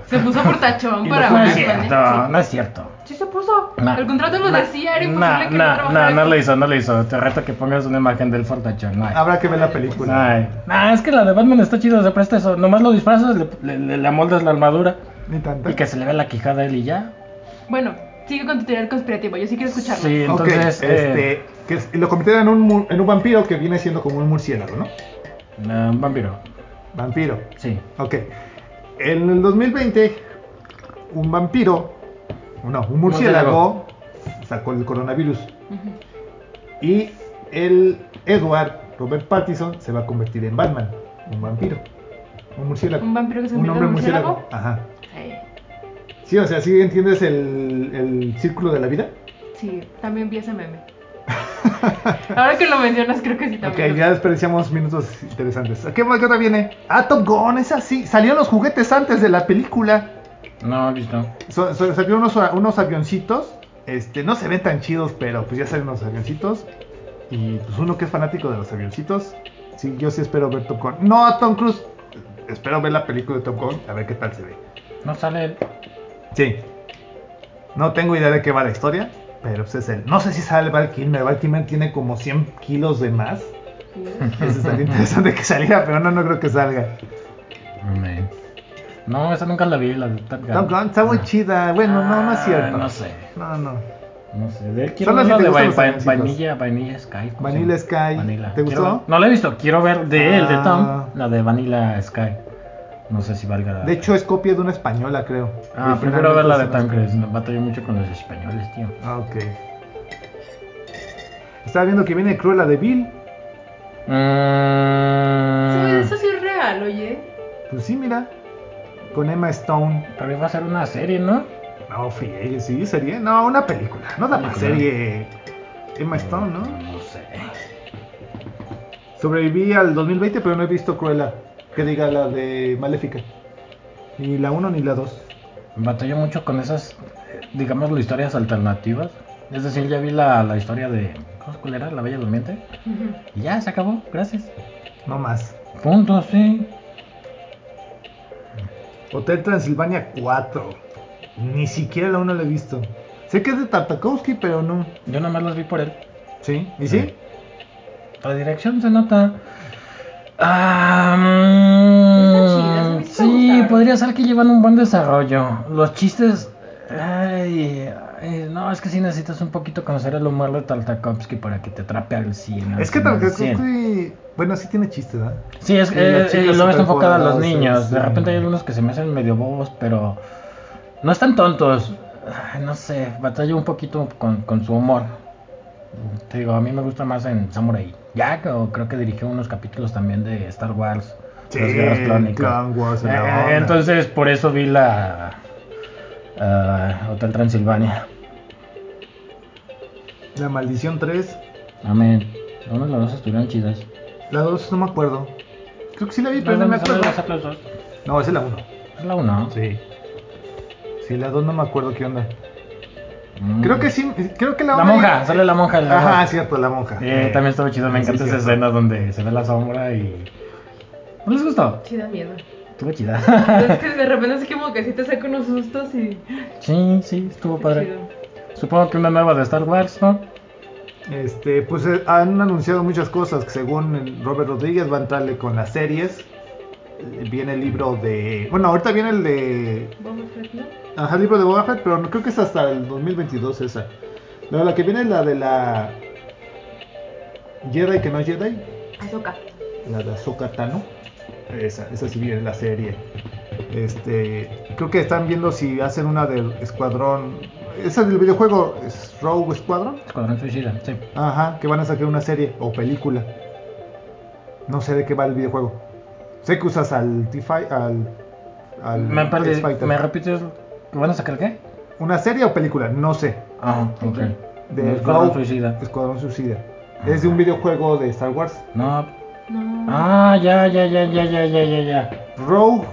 Se puso por tachón Y para lo no es Sí. cierto, no es cierto. Sí se puso. No. El contrato lo No. decía, era imposible que no, no no, lo hizo, no lo hizo. Te reto que pongas una imagen del fortachón. Habrá que ver la película. Nah, es que la de Batman está chida, se presta eso. Nomás lo disfrazas, le, le, le- le amoldas la armadura. Ni tanta. Y que se le ve la quijada a él y ya. Bueno, sigue con tu teoría conspirativa. Yo sí quiero escucharlo. Sí, entonces. eh, este, que lo convirtieron en un, en un vampiro que viene siendo como un murciélago, ¿no? un vampiro. Vampiro. Sí. Ok. En el 2020, un vampiro, no, un murciélago, sacó el coronavirus. Y el Edward, Robert Pattinson, se va a convertir en Batman, un vampiro, un murciélago. ¿Un vampiro que se Un hombre en murciélago? murciélago. Ajá. Sí. Sí, o sea, ¿sí entiendes el, el círculo de la vida? Sí, también vi ese meme. Ahora que lo mencionas, creo que sí Ok, también. ya desperdiciamos minutos interesantes. ¿A qué más qué otra viene? Ah, Top Gun, es así. Salieron los juguetes antes de la película. No he visto. So- so- salieron unos, unos avioncitos. Este, no se ven tan chidos, pero pues ya salen los avioncitos. Y pues uno que es fanático de los avioncitos. Sí, yo sí espero ver Top Gun. No a Tom Cruise. Espero ver la película de Top Gun, a ver qué tal se ve. No sale él. Sí. No tengo idea de qué va la historia, pero pues es él. No sé si sale Val Kilmer. Val Kilmer tiene como 100 kilos de más. Sí. Eso estaría interesante que saliera, pero no, no creo que salga. No, esa nunca la vi, la de Top Gun. Top Gun está muy Ah. chida. Bueno, no, no es Ah, cierto. No sé. No, no. No sé. De él quiero Solo ver si la te de Va- Va-. Vanilla, Vanilla Sky. ¿cómo se Vanilla? Sky. Vanilla. ¿Te Quiero gustó? ver- No la he visto. Quiero ver de él, de Ah. Tom. La de Vanilla Sky. No sé si valga. De hecho, es copia de una española, creo. Ah, prefiero ver la de Tom Cruise. Me batallo mucho con los españoles, tío. Ah, ok. Estaba viendo que viene Cruella de Bill. Sí, Mm, eso sí es real, oye. Pues sí, mira. Con Emma Stone. Pero iba a ser una serie, ¿no? No, friegue, sí, sería. No, una película. No da para serie. Emma Stone, ¿no? No sé. Sobreviví al 2020, pero no he visto Cruella. Que diga la de Maléfica. Ni la 1 ni la 2. Batallo mucho con esas, eh, digamos, historias alternativas. Es decir, ya vi la, la historia de. ¿Cómo cuál era? La Bella Durmiente. Ujú. Y ya, se acabó. Gracias. No más. Punto, sí. Hotel Transilvania 4. Ni siquiera la 1 la he visto. Sé que es de Tartakovsky, pero no. Yo nada más las vi por él. ¿Sí? ¿Y sí? La dirección se nota. Ah, sí podría ser que llevan un buen desarrollo. Los chistes. Ay, ay, no, es que sí necesitas un poquito conocer el humor de Tartakovsky para que te atrape al 100. al Es que 100, al 100. Tartakovsky. Bueno, sí tiene chiste, ¿verdad? Sí, es que eh, eh, luego está enfocada a los niños. De repente hay algunos que se me hacen medio bobos, pero no están tontos. Ay, No sé, batallo un poquito con, con su humor. Te digo, a mí me gusta más en Samurai Jack, o creo que dirigió unos capítulos también de Star Wars. Sí, las guerras clónicas. Clone Wars, la Eh, entonces, por eso vi la ah, Hotel Transilvania. La Maldición 3. Amén. Uno de las dos estuvieron chidas. La 2 no me acuerdo. Creo que sí la vi, pero no me ¿Dónde salen acuerdo. los aplausos? No, esa es la 1. Es la 1. Sí. Sí, la 2 no me acuerdo qué onda. Creo que sí, creo que la Mm. La monja, sale la monja. en la Ajá, cierto, la monja. Sí, Eh, también estuvo chido, me sí, encanta esa cierto. escena donde se ve la sombra y... ¿No les gustó? Sí da miedo. Estuvo chida. es que de repente así como que sí te saca unos sustos y... sí, sí, estuvo padre. Chido. Supongo que una nueva de Star Wars, ¿no? Este, pues eh, han anunciado muchas cosas que según Robert Rodríguez va a entrarle con las series. Eh, Viene el libro de. Bueno, ahorita viene el de. Boba Fett, ¿no? Ajá, el libro de Boba Fett, pero no creo que es hasta el 2022 esa. Luego la que viene es la de la. Jedi que no es Jedi. Ahsoka. La de Ahsoka Tano. Esa, esa sí viene en la serie. Este, creo que están viendo si hacen una del Escuadrón. Esa del videojuego es Rogue Squadron. Escuadrón Suicida, sí. Ajá, que van a sacar una serie o película. No sé de qué va el videojuego. Sé que usas al T-Fi, al. al Me perdí. ¿me repites? ¿Van a sacar qué? ¿Una serie o película? No sé. Ah, ok. De Escuadrón Rogue Suicida. Escuadrón Suicida. Es de un videojuego de Star Wars. No. No. Ah, ya, ya, ya, ya, ya, ya, ya, ya. Rogue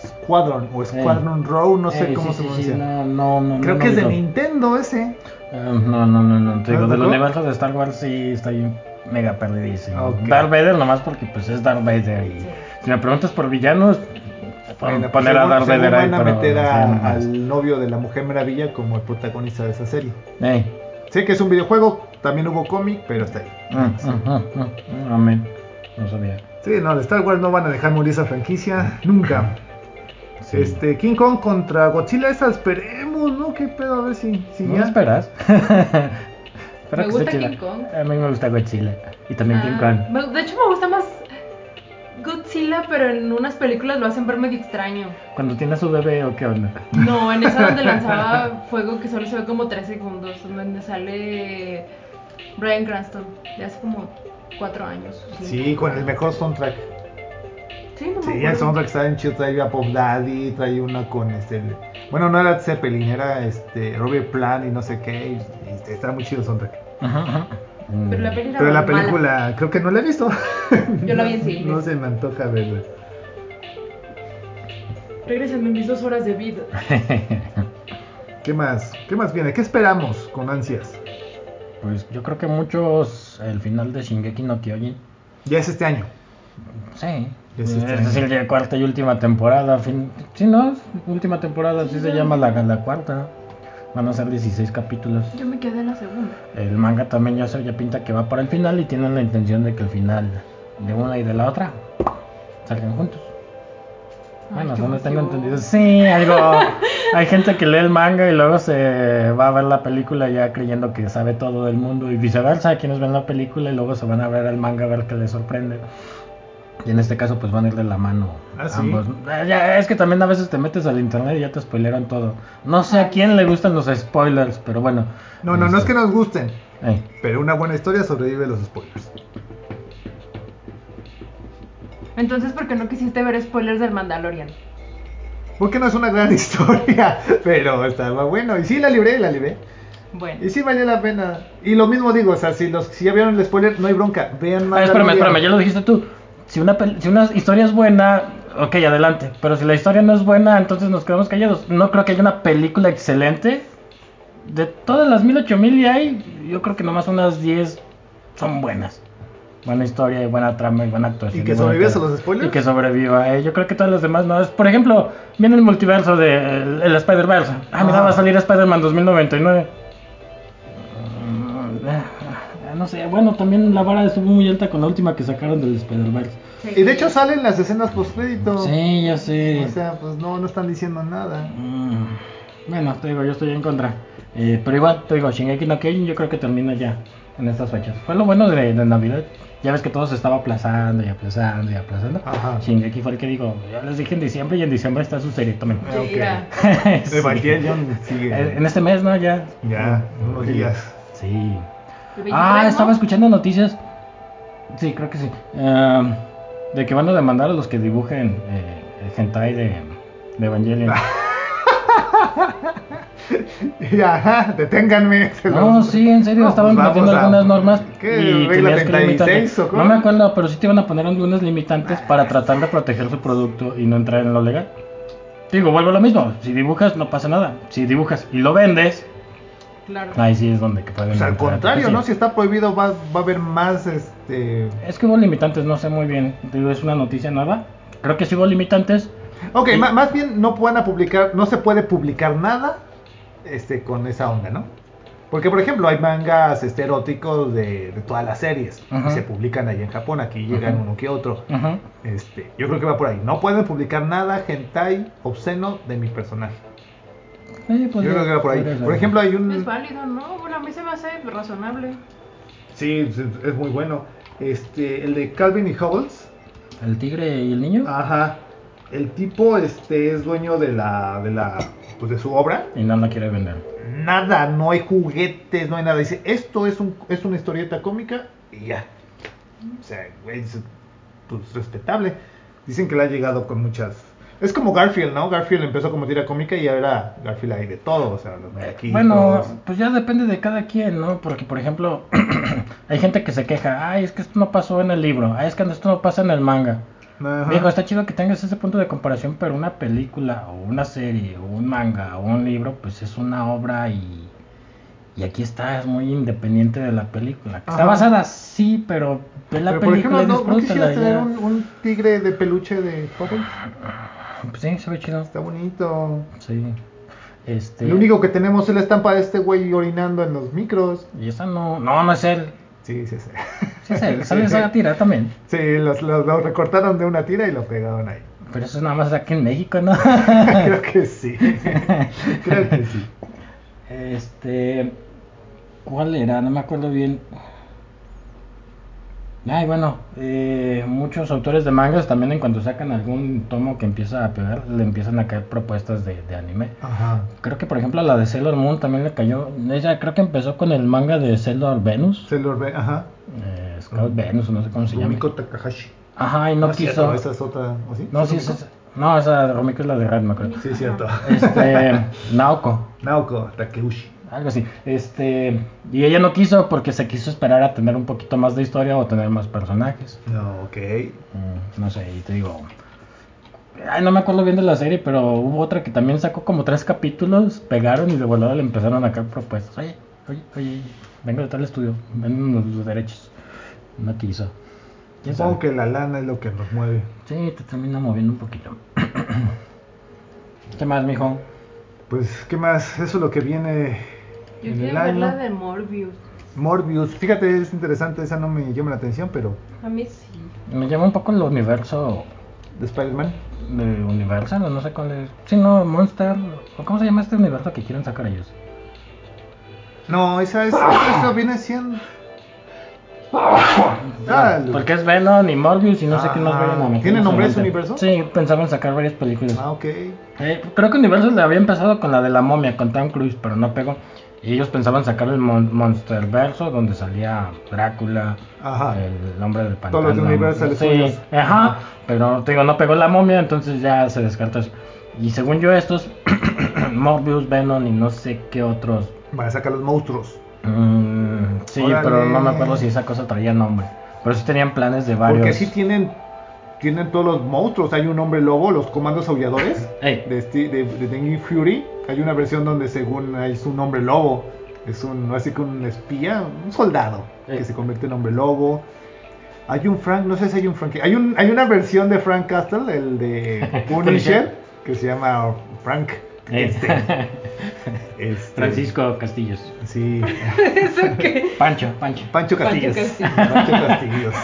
Squadron o Squadron Rogue, no sé cómo sí, se pronuncia. sí, no, no, no. Creo no, que no es de. Nintendo ese. Ah, no, no, no, no. Te digo, ¿No, del universo de Star Wars sí estoy mega perdidísimo. Ok. Darth Vader nomás porque pues es Darth Vader y Sí. si me preguntas por villanos, Bueno, pues poner a Darth Vader ahí, van a pero meter a- sí, nomás. al novio de la Mujer Maravilla como el protagonista de esa serie. Ey. Sé que es un videojuego, también hubo cómic, pero está ahí. Mm, mm, mm, mm, Amén. No sabía. Sí, no, de Star Wars no van a dejar morir esa franquicia nunca. Sí. Este, King Kong contra Godzilla, esa esperemos, ¿no? ¿Qué pedo? A ver si, si ¿No ya. esperas? Me gusta. King Kong. A mí me gusta Godzilla. Y también King Ah, Kong. de hecho, me gusta más Godzilla, pero en unas películas lo hacen ver medio extraño. Cuando tiene a su bebé o qué onda. No, en esa donde lanzaba fuego que solo se ve como 3 segundos, donde sale Brian Cranston, de hace como 4 años. Sí, con el mejor soundtrack. Sí, no me Sí, el soundtrack está en chido. Trae a Pop Daddy, trae una con este. Bueno, no era Zeppelin, era este Robert Plant y no sé qué. y- y está muy chido el soundtrack. Ajá, ajá. Mm. Pero la peli era Pero la mala. película, creo que no la he visto. Yo la vi en cine. No se me antoja verla. Regrésenme mis dos horas de vida. ¿Qué más? ¿Qué más viene? ¿Qué esperamos con ansias? Pues yo creo que muchos el final de Shingeki no Kyojin. Ya es este año. Sí. Es Es, este decir, ya cuarta y última temporada. Fin... Sí, ¿no? Última temporada, así se llama la, la cuarta. Van a ser 16 capítulos. Yo me quedé en la segunda. El manga también ya se ya pinta que va para el final y tienen la intención de que el final de una y de la otra salgan juntos. Bueno, no tengo emoción. entendido. Sí, algo. Hay gente que lee el manga y luego se va a ver la película ya creyendo que sabe todo del mundo y viceversa. Quienes ven la película y luego se van a ver el manga a ver qué les sorprende. Y en este caso, pues van a ir de la mano Ah, ¿sí? ambos. Eh, ya, es que también a veces te metes al internet y ya te spoileran todo. No sé a quién le gustan los spoilers, pero bueno. No, no, no es Este, que nos gusten. eh, Pero una buena historia sobrevive los spoilers. Entonces, ¿por qué no quisiste ver spoilers del Mandalorian? Porque no es una gran historia, pero estaba bueno. Y sí, la libré, la libré. Bueno. Y sí valió la pena. Y lo mismo digo, o sea, si, los, si ya vieron el spoiler, no hay bronca. Vean Ah, espérame, Mandalorian. espérame, ya lo dijiste tú. Si una, pel- si una historia es buena, ok, adelante. Pero si la historia no es buena, entonces nos quedamos callados. No creo que haya una película excelente. De todas las mil, ocho mil y hay, yo creo que nomás unas 10 son buenas. Buena historia y buena trama y buena actuación. ¿Y que sobrevives a los spoilers? Y que sobreviva. eh. Yo creo que todas las demás no. Es- Por ejemplo, viene el multiverso de el, el Spider-Verse. Ah, mira, va a salir Spider-Man 2099. Mm, eh, No sé, bueno, también la vara estuvo muy alta con la última que sacaron del Spider-Verse. Sí. Y de hecho salen las escenas post crédito. Sí, ya sé. O sea, pues no, no están diciendo nada. Mm, Bueno, te digo, yo estoy en contra. Eh, pero igual, te digo, Shingeki no Kyojin yo creo que termina ya en estas fechas. Fue lo bueno de, de Navidad. Ya ves que todo se estaba aplazando y aplazando y aplazando. Ajá. Shingeki fue el que digo, ya les dije en diciembre y en diciembre está su serie, tomen. Ok. Llega. Sí. Evangelion sigue. En en este mes, ¿no? Ya. Ya, unos días. Sí. El 23, Ah, ¿no? estaba escuchando noticias. Sí, creo que sí. Ah, de que van a demandar a los que dibujen eh, el hentai de, de Evangelion. Y, Ajá, deténganme. se No, los- sí, en serio, No, estaban pues metiendo a- algunas normas ¿Qué? y ¿Regla tenías que 36 limitarle. o cómo? No me acuerdo, pero sí te iban a poner algunas limitantes para tratar de proteger su producto y no entrar en lo legal. Digo, vuelvo a lo mismo, si dibujas no pasa nada. Si dibujas y lo vendes, Claro. ahí sí es donde que pueden Pues al entrar. contrario. ¿no? Si está prohibido va, va a haber más, este... Es que hubo limitantes, no sé muy bien. Digo, es una noticia nueva. Creo que sí hubo limitantes. Ok, más bien no pueden publicar, no se puede publicar nada este, con esa onda, ¿no? Porque, por ejemplo, hay mangas este, eróticos de, de todas las series y se publican ahí en Japón, aquí llegan uno que otro. Este, yo creo que va por ahí. No pueden publicar nada hentai obsceno de mi personaje. Sí, pues yo creo que va por ahí. Por ejemplo, hay un... Es válido, ¿no? Bueno, a mí se me hace razonable. Sí, es, es muy bueno. Este, el de Calvin y Hobbes. ¿El tigre y el niño? Ajá. El tipo este es dueño de la de la pues de su obra. Y no la quiere vender. Nada, no hay juguetes, no hay nada. Dice, esto es un es una historieta cómica y ya. O sea, güey, es pues respetable. Dicen que le ha llegado con muchas es como Garfield, ¿no? Garfield empezó como tira cómica y ahora Garfield hay de todo, o sea, los muñequitos. Bueno, pues ya depende de cada quien, ¿no? Porque, por ejemplo, hay gente que se queja, ay, es que esto no pasó en el libro, ay, es que esto no pasa en el manga. Ajá. Está chido que tengas ese punto de comparación, pero una película o una serie o un manga o un libro, pues es una obra y, y aquí está, es muy independiente de la película. Está basada, sí, pero ve la Pero, por película ejemplo, y ¿no, ¿no quisieras tener un, un tigre de peluche de Hubble? Pues sí, se ve chido. Está bonito. Sí. Este... El único que tenemos es la estampa de este güey orinando en los micros. Y esa no, no, no es él. Sí, sí, sí. Sí él, sale esa tira también. Sí, los, los- lo recortaron de una tira y lo pegaron ahí. Pero eso es nada más aquí en México, ¿no? Creo que sí. Creo que sí. Este. ¿Cuál era? No me acuerdo bien. Ay, bueno, eh, muchos autores de mangas también en cuanto sacan algún tomo que empieza a pegar, le empiezan a caer propuestas de, de anime. Ajá. Creo que por ejemplo la de Sailor Moon también le cayó. Ella creo que empezó con el manga de Sailor Venus. Sailor Ve- ajá. Eh, Scout Venus, o no sé cómo se llama. Rumiko Takahashi. Ajá, y no, es quiso. cierto, esa es otra. ¿o sí? No, ¿Es sí, es Rumiko? esa. No, esa de Romiko es la de Red, me acuerdo. Sí, es cierto. Este, Naoko. Naoko Takeuchi. Algo así. Este, y ella no quiso porque se quiso esperar a tener un poquito más de historia o tener más personajes. No, ok. Mm, no sé, y te digo. Ay, no me acuerdo bien de la serie, pero hubo otra que también sacó como tres capítulos, pegaron y de volada le empezaron a caer propuestas. Oye, oye, oye, vengo de tal estudio, ven los, derechos. No quiso. Supongo que la lana es lo que nos mueve. Sí, te termina moviendo un poquito. ¿Qué más, mijo? Pues, ¿qué más? Eso es lo que viene Yo en quiero el ver año. la de Morbius. Morbius. Fíjate, es interesante. Esa no me llama la atención, pero. A mí sí. Me llama un poco el universo ¿De Spider-Man? de Universal, o no sé cuál es. Sí, no, Monster. ¿o ¿Cómo se llama este universo que quieren sacar ellos? No, esa es. Eso viene siendo. Ah, lo- Porque es Venom y Morbius y no sé qué nos Ah, vayan a meter. ¿tiene más nombre ese universo? Sí, pensaban sacar varias películas. Ah, ok. Eh, creo que Universal le había empezado con la de la momia, con Tom Cruise, pero no pegó. Y ellos pensaban sacar el Mon Monster Verso, donde salía Drácula, Ajá. el hombre del pantano. Todos los de Universal Sí, ajá, pero te digo, no pegó la momia, entonces ya se descartó eso. Y según yo, estos, Morbius, Venom y no sé qué otros. Van a sacar los monstruos. Mm, sí, Órale. pero no me acuerdo si esa cosa traía nombre. Pero sí tenían planes de varios. Porque sí tienen. Tienen todos los monstruos. Hay un hombre lobo, los comandos aulladores. De, Sti- de, de The New Fury. Hay una versión donde, según es un hombre lobo. Es un. Así que un espía. Un soldado. Que se convierte en hombre lobo. Hay un Frank. No sé si hay un Frank. Hay, un, hay una versión de Frank Castle, el de Punisher. Que se llama Frank. Este, este, Francisco Castillos. Sí. ¿Eso qué? Pancho, Pancho. Pancho Pancho Castillos. Castillo. Pancho Castillos.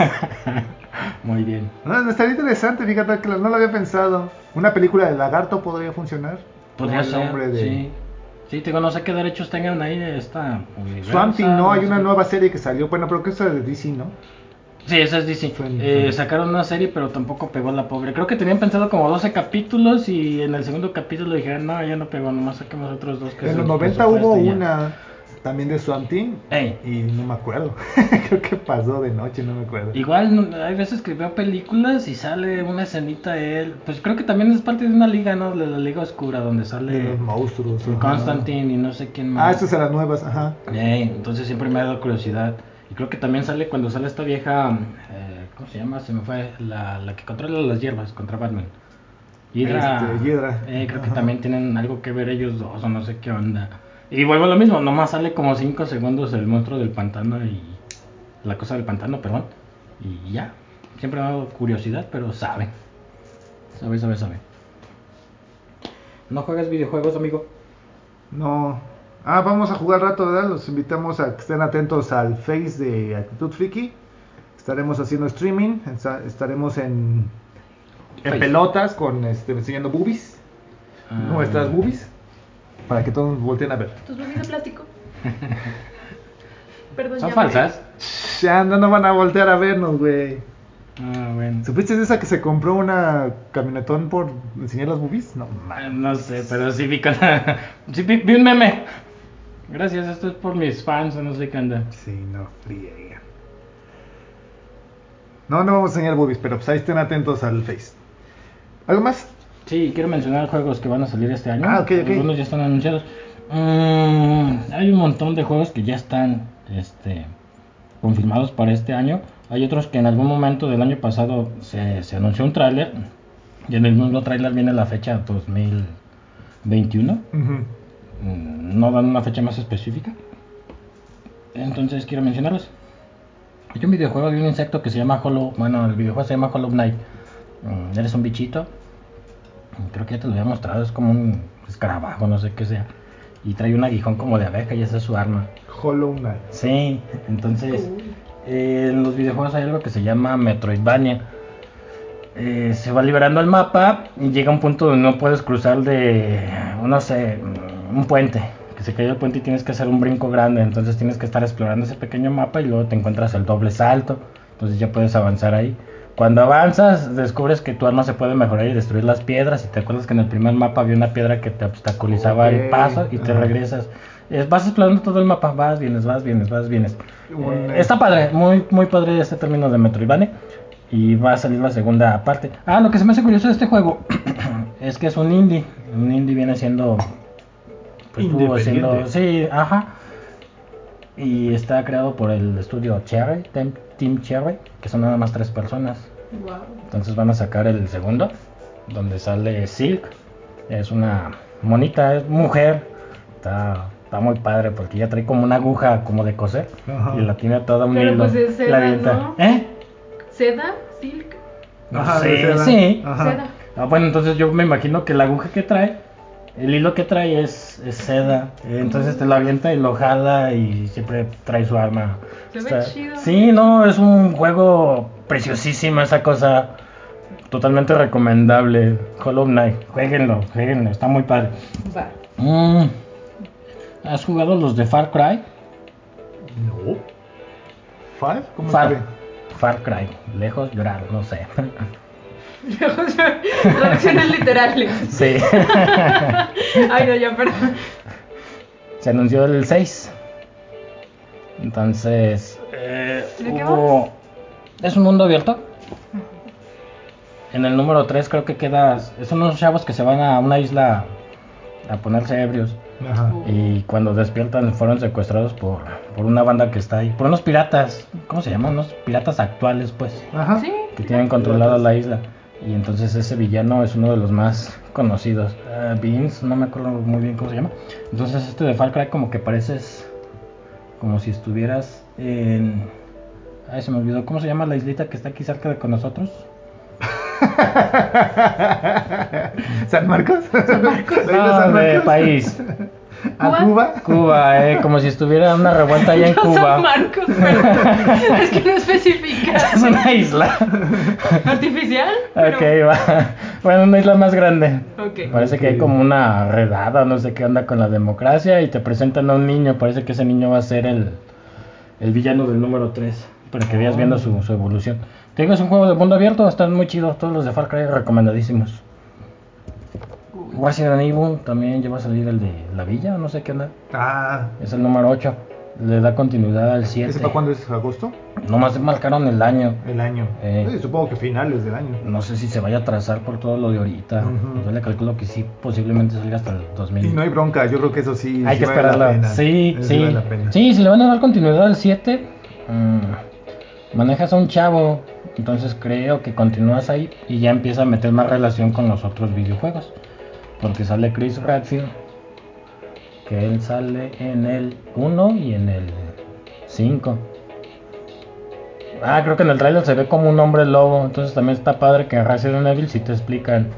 Muy bien. No, estaría interesante, fíjate que no lo había pensado. Una película de lagarto podría funcionar. Podría el ser. nombre de- Sí. Sí, te digo, no sé qué derechos tengan ahí esta. Swamp Thing, no, hay una nueva serie que salió, bueno, pero que es de DC, ¿no? Sí, esa es DC. Eh, sacaron una serie, pero tampoco pegó la pobre. Creo que tenían pensado como 12 capítulos y en el segundo capítulo dijeron, no, ya no pegó, nomás saquemos otros dos. Que En los el 90 hubo presupuesto y ya". una también de Swamp Ey, y no me acuerdo. Creo que pasó de noche, no me acuerdo. Igual hay veces que veo películas y sale una escenita de él. Pues creo que también es parte de una liga, ¿no? De la Liga Oscura, donde De sale los monstruos. ajá. Constantine y no sé quién Ah, más. estas son las nuevas, ajá. Ey, entonces siempre me ha dado curiosidad. Y creo que también sale cuando sale esta vieja, eh, ¿cómo se llama? Se me fue, la, la que controla las hierbas contra Batman. Hydra. Este, Hydra. Eh, creo que también tienen algo que ver ellos dos o no sé qué onda. Y vuelvo a lo mismo, nomás sale como 5 segundos el monstruo del pantano y la cosa del pantano, perdón. Y ya. Siempre me ha dado curiosidad, pero sabe. Sabe, sabe, sabe. ¿No juegas videojuegos, amigo? No. Ah, vamos a jugar rato, ¿verdad? Los invitamos a que estén atentos al Face de Actitud Friki. Estaremos haciendo streaming, esta- estaremos en, en pelotas con este enseñando boobies, Ah. nuestras boobies, para que todos nos volteen a ver. ¿Tus boobies de plástico? Perdón, ¿Son ya me- falsas? Ya no, no van a voltear a vernos, güey. Ah, bueno. ¿Supiste de esa que se compró una camionetón por enseñar las boobies? No, Ah. No sé, pero sí vi, con- sí vi, vi un meme. Gracias, esto es por mis fans o no sé qué anda. Sí, no, friega. No, no vamos a enseñar boobies, pero pues ahí estén atentos al Face. ¿Algo más? Sí, quiero mencionar juegos que van a salir este año. Ah, ok, ok. Algunos ya están anunciados. Mm, hay un montón de juegos que ya están este, confirmados para este año. Hay otros que en algún momento del año pasado se, se anunció un tráiler. Y en el mismo tráiler viene la fecha 2021. Ujú. Mm, no dan una fecha más específica. Entonces quiero mencionarlos. Hay un videojuego de un insecto que se llama Hollow. Bueno, el videojuego se llama Hollow Knight. Mm, eres un bichito. Creo que ya te lo había mostrado. Es como un escarabajo, no sé qué sea. Y trae un aguijón como de abeja y esa es su arma. Hollow Knight. Sí, entonces eh, en los videojuegos hay algo que se llama Metroidvania. eh, se va liberando el mapa y llega un punto donde no puedes cruzar de, no sé, un puente. Que se cayó el puente y tienes que hacer un brinco grande. Entonces tienes que estar explorando ese pequeño mapa y luego te encuentras el doble salto. Entonces ya puedes avanzar ahí. Cuando avanzas, descubres que tu arma se puede mejorar y destruir las piedras. Y te acuerdas que en el primer mapa había una piedra que te obstaculizaba el paso y te regresas. Vas explorando todo el mapa, vas, vienes, vas, vienes, vas, vienes. Eh, está padre, muy, muy padre este término de Metroidvania. Y va a salir la segunda parte. Ah, lo que se me hace curioso de este juego es que es un indie. Un indie viene siendo. Pues Independiente. siendo. Sí, ajá. Y está creado por el estudio Cherry, Team, Team Cherry, que son nada más tres personas. Wow. Entonces van a sacar el segundo, donde sale Silk. Es una monita, es mujer. Está, está muy padre porque ya trae como una aguja como de coser. Ajá. Y la tiene toda un Pero hilo. pues es la seda, avienta. ¿no? ¿Eh? ¿Seda? ¿Silk? No Ajá, sé, de seda. sí. Ajá. Seda. Ah, bueno, entonces yo me imagino que la aguja que trae, el hilo que trae es, es seda. Entonces te la avienta y lo jala y siempre trae su arma. Se ve chido. Sí, no, es un juego preciosísimo esa cosa. Totalmente recomendable. Hollow Knight, jueguenlo, jueguenlo, está muy padre. Va. Mm, ¿Has jugado los de Far Cry? No. ¿Five? ¿Cómo Far, escribe? Far Cry, lejos llorar, no sé. Traducciones literales. sí. Ay, no, ya, perdón. Se anunció el 6. Entonces, eh, ¿De qué hubo- es un mundo abierto. En el número 3 creo que quedas... Son unos chavos que se van a una isla a ponerse ebrios. Ajá. Y cuando despiertan fueron secuestrados por, por una banda que está ahí. Por unos piratas. ¿Cómo se llaman? Unos piratas actuales, pues. Ajá. Sí. Que tienen controlada la isla. Y entonces ese villano es uno de los más conocidos. Eh, Beans, no me acuerdo muy bien cómo se llama. Entonces este de Far Cry como que pareces como si estuvieras en... Ay, se me olvidó. ¿Cómo se llama la islita que está aquí cerca de con nosotros? ¿San Marcos? ¿San Marcos? No, de país. ¿A Cuba? Cuba, eh, como si estuviera una revuelta allá en soy Cuba. Marcos, pero es que no especifica. Es una isla. ¿Artificial? Pero- Ok, va. Bueno, una isla más grande. Parece que hay como una redada, no sé qué onda con la democracia y te presentan a un niño, parece que ese niño va a ser el, el villano del número 3, para que vayas viendo su, su evolución. Te digo, es un juego de mundo abierto, están muy chidos, todos los de Far Cry recomendadísimos. Resident Evil también ya va a salir el de la villa, no sé qué onda, Ah, es el número 8, le da continuidad al 7. ¿ese para cuándo es? ¿Agosto? Nomás marcaron el año, El año. Eh. Sí, supongo que finales del año. no sé si se vaya a atrasar por todo lo de ahorita, Ujú. yo le calculo que sí, posiblemente salga hasta el 2000. Y no hay bronca, yo creo que eso sí, Hay sí que vale la pena. Sí, Eso sí. vale la pena. Sí, si le van a dar continuidad al 7, mm, manejas a un chavo, entonces creo que continúas ahí y ya empieza a meter más relación con los otros videojuegos. Porque sale Chris Redfield, que él sale en el 1 y en el 5. Ah, creo que en el trailer se ve como un hombre lobo, entonces también está padre que en Resident Evil si te explican.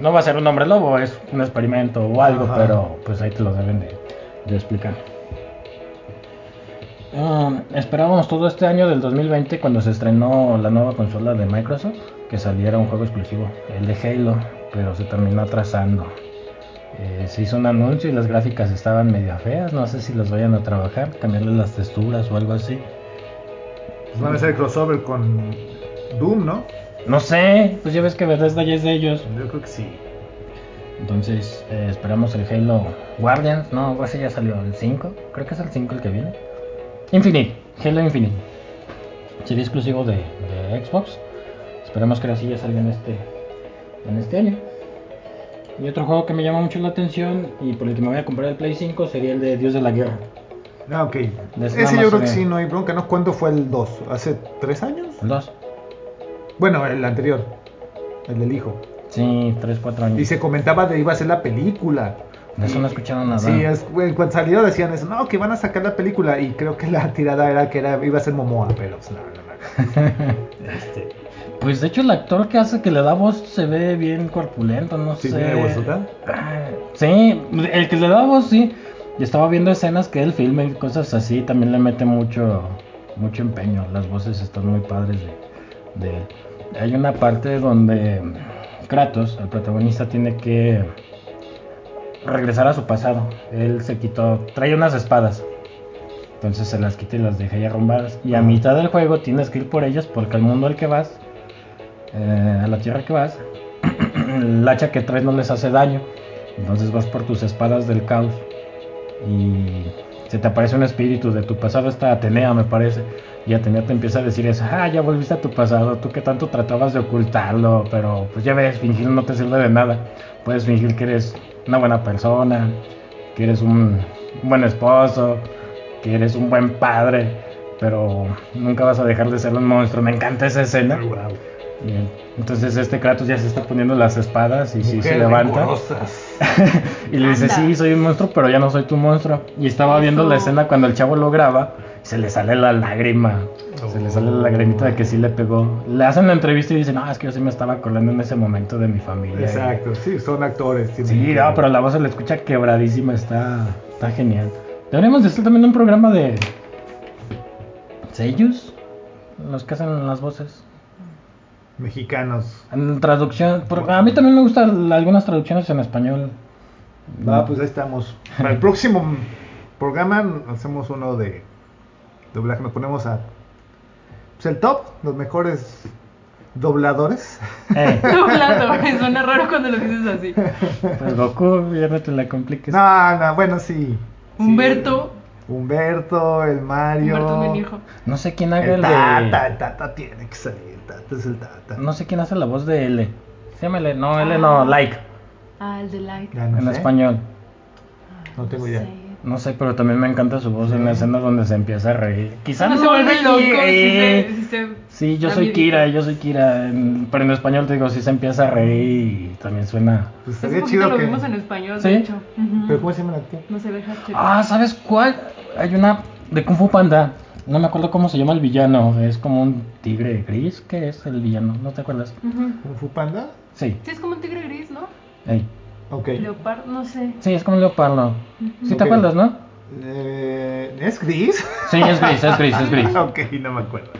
No va a ser un hombre lobo, es un experimento o algo, Ajá. pero pues ahí te lo deben de, de explicar. Um, esperábamos todo este año del 2020 cuando se estrenó la nueva consola de Microsoft que saliera un juego exclusivo, el de Halo, pero se terminó atrasando. Eh, se hizo un anuncio y las gráficas estaban medio feas, no sé si las vayan a trabajar, cambiarle las texturas o algo así. Pues van a hacer crossover con Doom, ¿no? No sé, pues ya ves que Bethesda ya es de ellos. Yo creo que sí. Entonces eh, esperamos el Halo Guardians, no, ese ya salió el 5, creo que es el 5 el que viene. Infinite, Halo Infinite. Sería exclusivo de, de Xbox. Esperemos que ahora sí ya salga en este, en este año. Y otro juego que me llama mucho la atención y por el que me voy a comprar el Play 5 sería el de Dios de la Guerra. Ah, ok. Ese yo creo que sí, no hay bronca, ¿no? ¿Cuándo fue el 2? ¿Hace tres años? El 2. Bueno, el anterior. El del hijo. Sí, 3, 4 años. Y se comentaba de iba a ser la película. De eso no escucharon nada. Sí, es, en cuanto salió decían eso, no, que van a sacar la película y creo que la tirada era que era, iba a ser Momoa, pero pues, no, no, no. Este, Pues de hecho el actor que hace que le da voz se ve bien corpulento, no ¿Sí sé. tiene huesota? Sí, el que le da voz sí. Y estaba viendo escenas que él filma y cosas así, también le mete mucho mucho empeño. Las voces están muy padres de, de él. hay una parte donde Kratos, el protagonista, tiene que regresar a su pasado. Él se quitó, trae unas espadas. Entonces se las quita y las deja ya arrumbadas. Y a mitad del juego tienes que ir por ellas porque al mundo al que vas, eh, a la tierra que vas, el hacha que traes no les hace daño. Entonces vas por tus espadas del caos. Y se te aparece un espíritu de tu pasado, esta Atenea me parece. Y Atenea te empieza a decir eso, ah, ya volviste a tu pasado, tú que tanto tratabas de ocultarlo, pero pues ya ves, fingir no te sirve de nada. Puedes fingir que eres una buena persona, que eres un buen esposo, que eres un buen padre, pero nunca vas a dejar de ser un monstruo. Me encanta esa escena. Bien. Entonces este Kratos ya se está poniendo las espadas y sí se levanta. y le dice, Anda. sí, soy un monstruo, pero ya no soy tu monstruo. Y estaba viendo la escena cuando el chavo lo graba, se le sale la lágrima. Se le sale la lagrimita de que sí le pegó. Le hacen la entrevista y dice, no, es que yo sí me estaba acordando en ese momento de mi familia. Exacto, sí, son actores. Sí, que- no, pero la voz se le escucha quebradísima, está, está genial. Deberíamos de hacer también un programa de sellos, los que hacen las voces. Mexicanos. En traducción, porque a mí también me gustan algunas traducciones en español. Va, pues ahí estamos. Para el próximo programa hacemos uno de doblaje. Nos ponemos a. Pues el top, los mejores dobladores. Eh, Doblado, suena raro cuando lo dices así. pues Goku, ya no te la compliques. No, no, bueno, sí. Sí. Humberto. Humberto, el Mario. Humberto es mi hijo. No sé quién haga El el Tata, de. el Tata tiene que salir. Tata es el Tata. No sé quién hace la voz de L. Se llama L, no, L no, like, Ah, el de like. Ya no en sé. español. No tengo idea. No sé, pero también me encanta su voz en la escena donde se empieza a reír. Quizá Cuando se no vuelve loco, sí eh, se- sí se- Sí, yo soy. Kira, yo soy Kira, en- pero en español te digo, sí se empieza a reír y también suena... Pues estaría chido lo que. vimos en español, ¿Sí? de hecho. Ujú. ¿Pero cómo se llama el actor? No se deja checar. Ah, ¿sabes cuál? Hay una de Kung Fu Panda, no me acuerdo cómo se llama el villano, es como un tigre gris, ¿qué es el villano? ¿No te acuerdas? ¿Kung Fu Panda? Sí, Sí, es como un tigre gris, ¿no? ey. Ok. Leopardo, no sé. sí, es como un leopardo. ¿Sí te acuerdas, no? Eh, ¿Es gris? Sí, es gris, es gris, es gris. ok, no me acuerdo.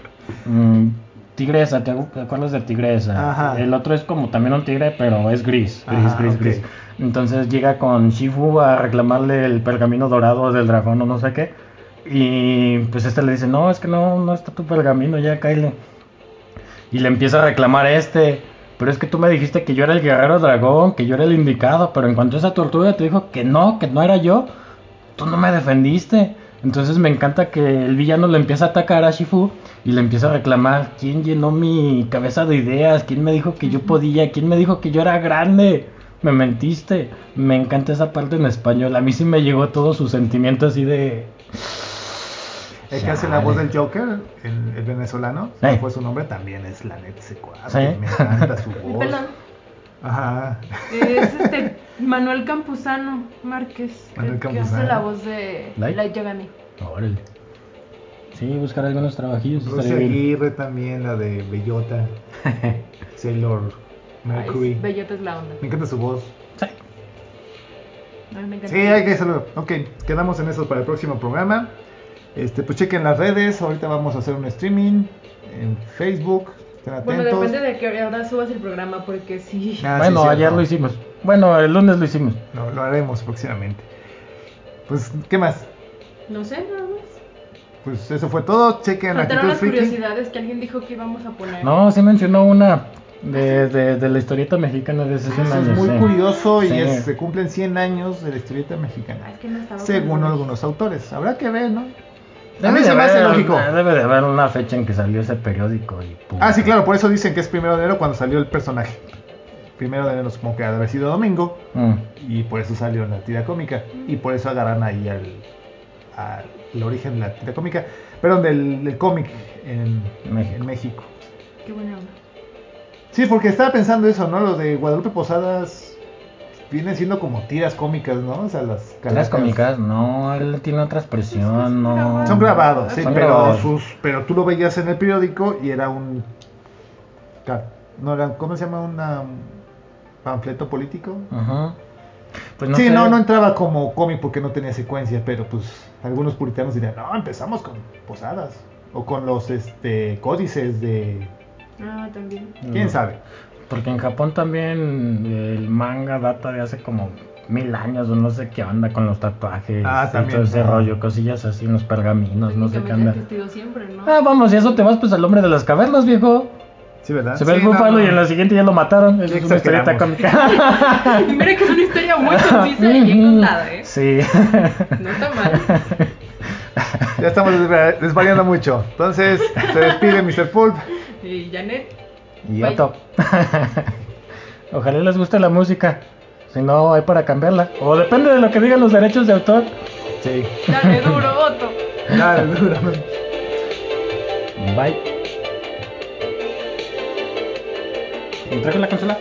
Mm, tigresa, ¿te acu- te acuerdas de Tigresa? Ajá. El otro es como también un tigre, pero es gris, gris, Ajá, gris, ok. gris. Entonces llega con Shifu a reclamarle el pergamino dorado del dragón o no sé qué. Y pues este le dice, no, es que no, no está tu pergamino, ya cáele. Y le empieza a reclamar a este. Pero es que tú me dijiste que yo era el guerrero dragón, que yo era el indicado, pero en cuanto esa tortuga te dijo que no, que no era yo, tú no me defendiste. Entonces me encanta que el villano le empieza a atacar a Shifu y le empieza a reclamar quién llenó mi cabeza de ideas, quién me dijo que yo podía, quién me dijo que yo era grande. Me mentiste. Me encanta esa parte en español. A mí sí me llegó todo su sentimiento así de... El que hace la voz del Joker, el, el venezolano, Eh. fue su nombre, también es la net secuaz. Me encanta su El voz. pelón. Ajá. Es este Manuel Campuzano Márquez. Manuel el que Campuzano. hace la voz de Light. Light Yagami. Órale. Sí, buscar algunos trabajillos. Bien. Aguirre también, la de Bellota. Sailor Mercury. Ay, Bellota es la onda. Me encanta su voz. Sí. Me encanta. Sí, hay que hacerlo. Ok, quedamos en eso para el próximo programa. Este, pues chequen las redes. Ahorita vamos a hacer un streaming en Facebook. Estén Bueno, depende de que ahora subas el programa porque sí. Ah, sí, bueno, ayer lo hicimos. Bueno, el lunes lo hicimos. Lo, lo haremos próximamente. Pues, ¿qué más? No sé, nada más. Pues eso fue todo. Chequen Faltaron las curiosidades que alguien dijo que íbamos a poner. No, sí mencionó una de, de, de la historieta mexicana de hace 100 Eso es años. muy sí. curioso y Sí. es- se cumplen 100 años de la historieta mexicana. Ah, es que no Según algunos autores. Habrá que ver, ¿no? A mí de se me hace lógico. Debe de haber una fecha en que salió ese periódico y pum. Ah, sí, claro, por eso dicen que es primero de enero cuando salió el personaje. Primero de enero supongo que ha de haber sido domingo Mm. y por eso salió en la tira cómica y por eso agarran ahí al, al origen de la tira cómica, perdón, del, del cómic en México. en México. Qué buena onda. Sí, porque estaba pensando eso, ¿no? Lo de Guadalupe Posadas vienen siendo como tiras cómicas, ¿no? O sea, las Las calacas. cómicas, no, él tiene otra expresión, no. Son grabados, sí, Son pero grabados. sus pero tú lo veías en el periódico y era un ca- no era ¿cómo se llama? Una un panfleto político. Ajá. Pues no sí, sé. no, no entraba como cómic porque no tenía secuencia, pero pues algunos puritanos dirían, "No, empezamos con Posadas o con los este códices de Ah, también. ¿Quién sabe? Porque en Japón también el manga data de hace como mil años o no sé qué onda con los tatuajes Ah, también. todo ese rollo, cosillas así en los pergaminos, no sé qué siempre, ¿no? Ah, vamos, y eso te vas pues al hombre de las cavernas, viejo. Sí, ¿verdad? Se ve Sí, el búfalo no, no. y en la siguiente ya lo mataron. Eso es una historieta cómica. Y mira que es una historia muy concisa y bien contada, ¿eh? Sí. No está mal. Ya estamos desva- desvariando mucho. Entonces, se despide Mr. Pulp. Y Janet, Y Bye. Ojalá les guste la música. Si no, hay para cambiarla. O depende de lo que digan los derechos de autor. Sí. dale duro, Otto. Dale, duro. Bye. ¿Me trajo la consola?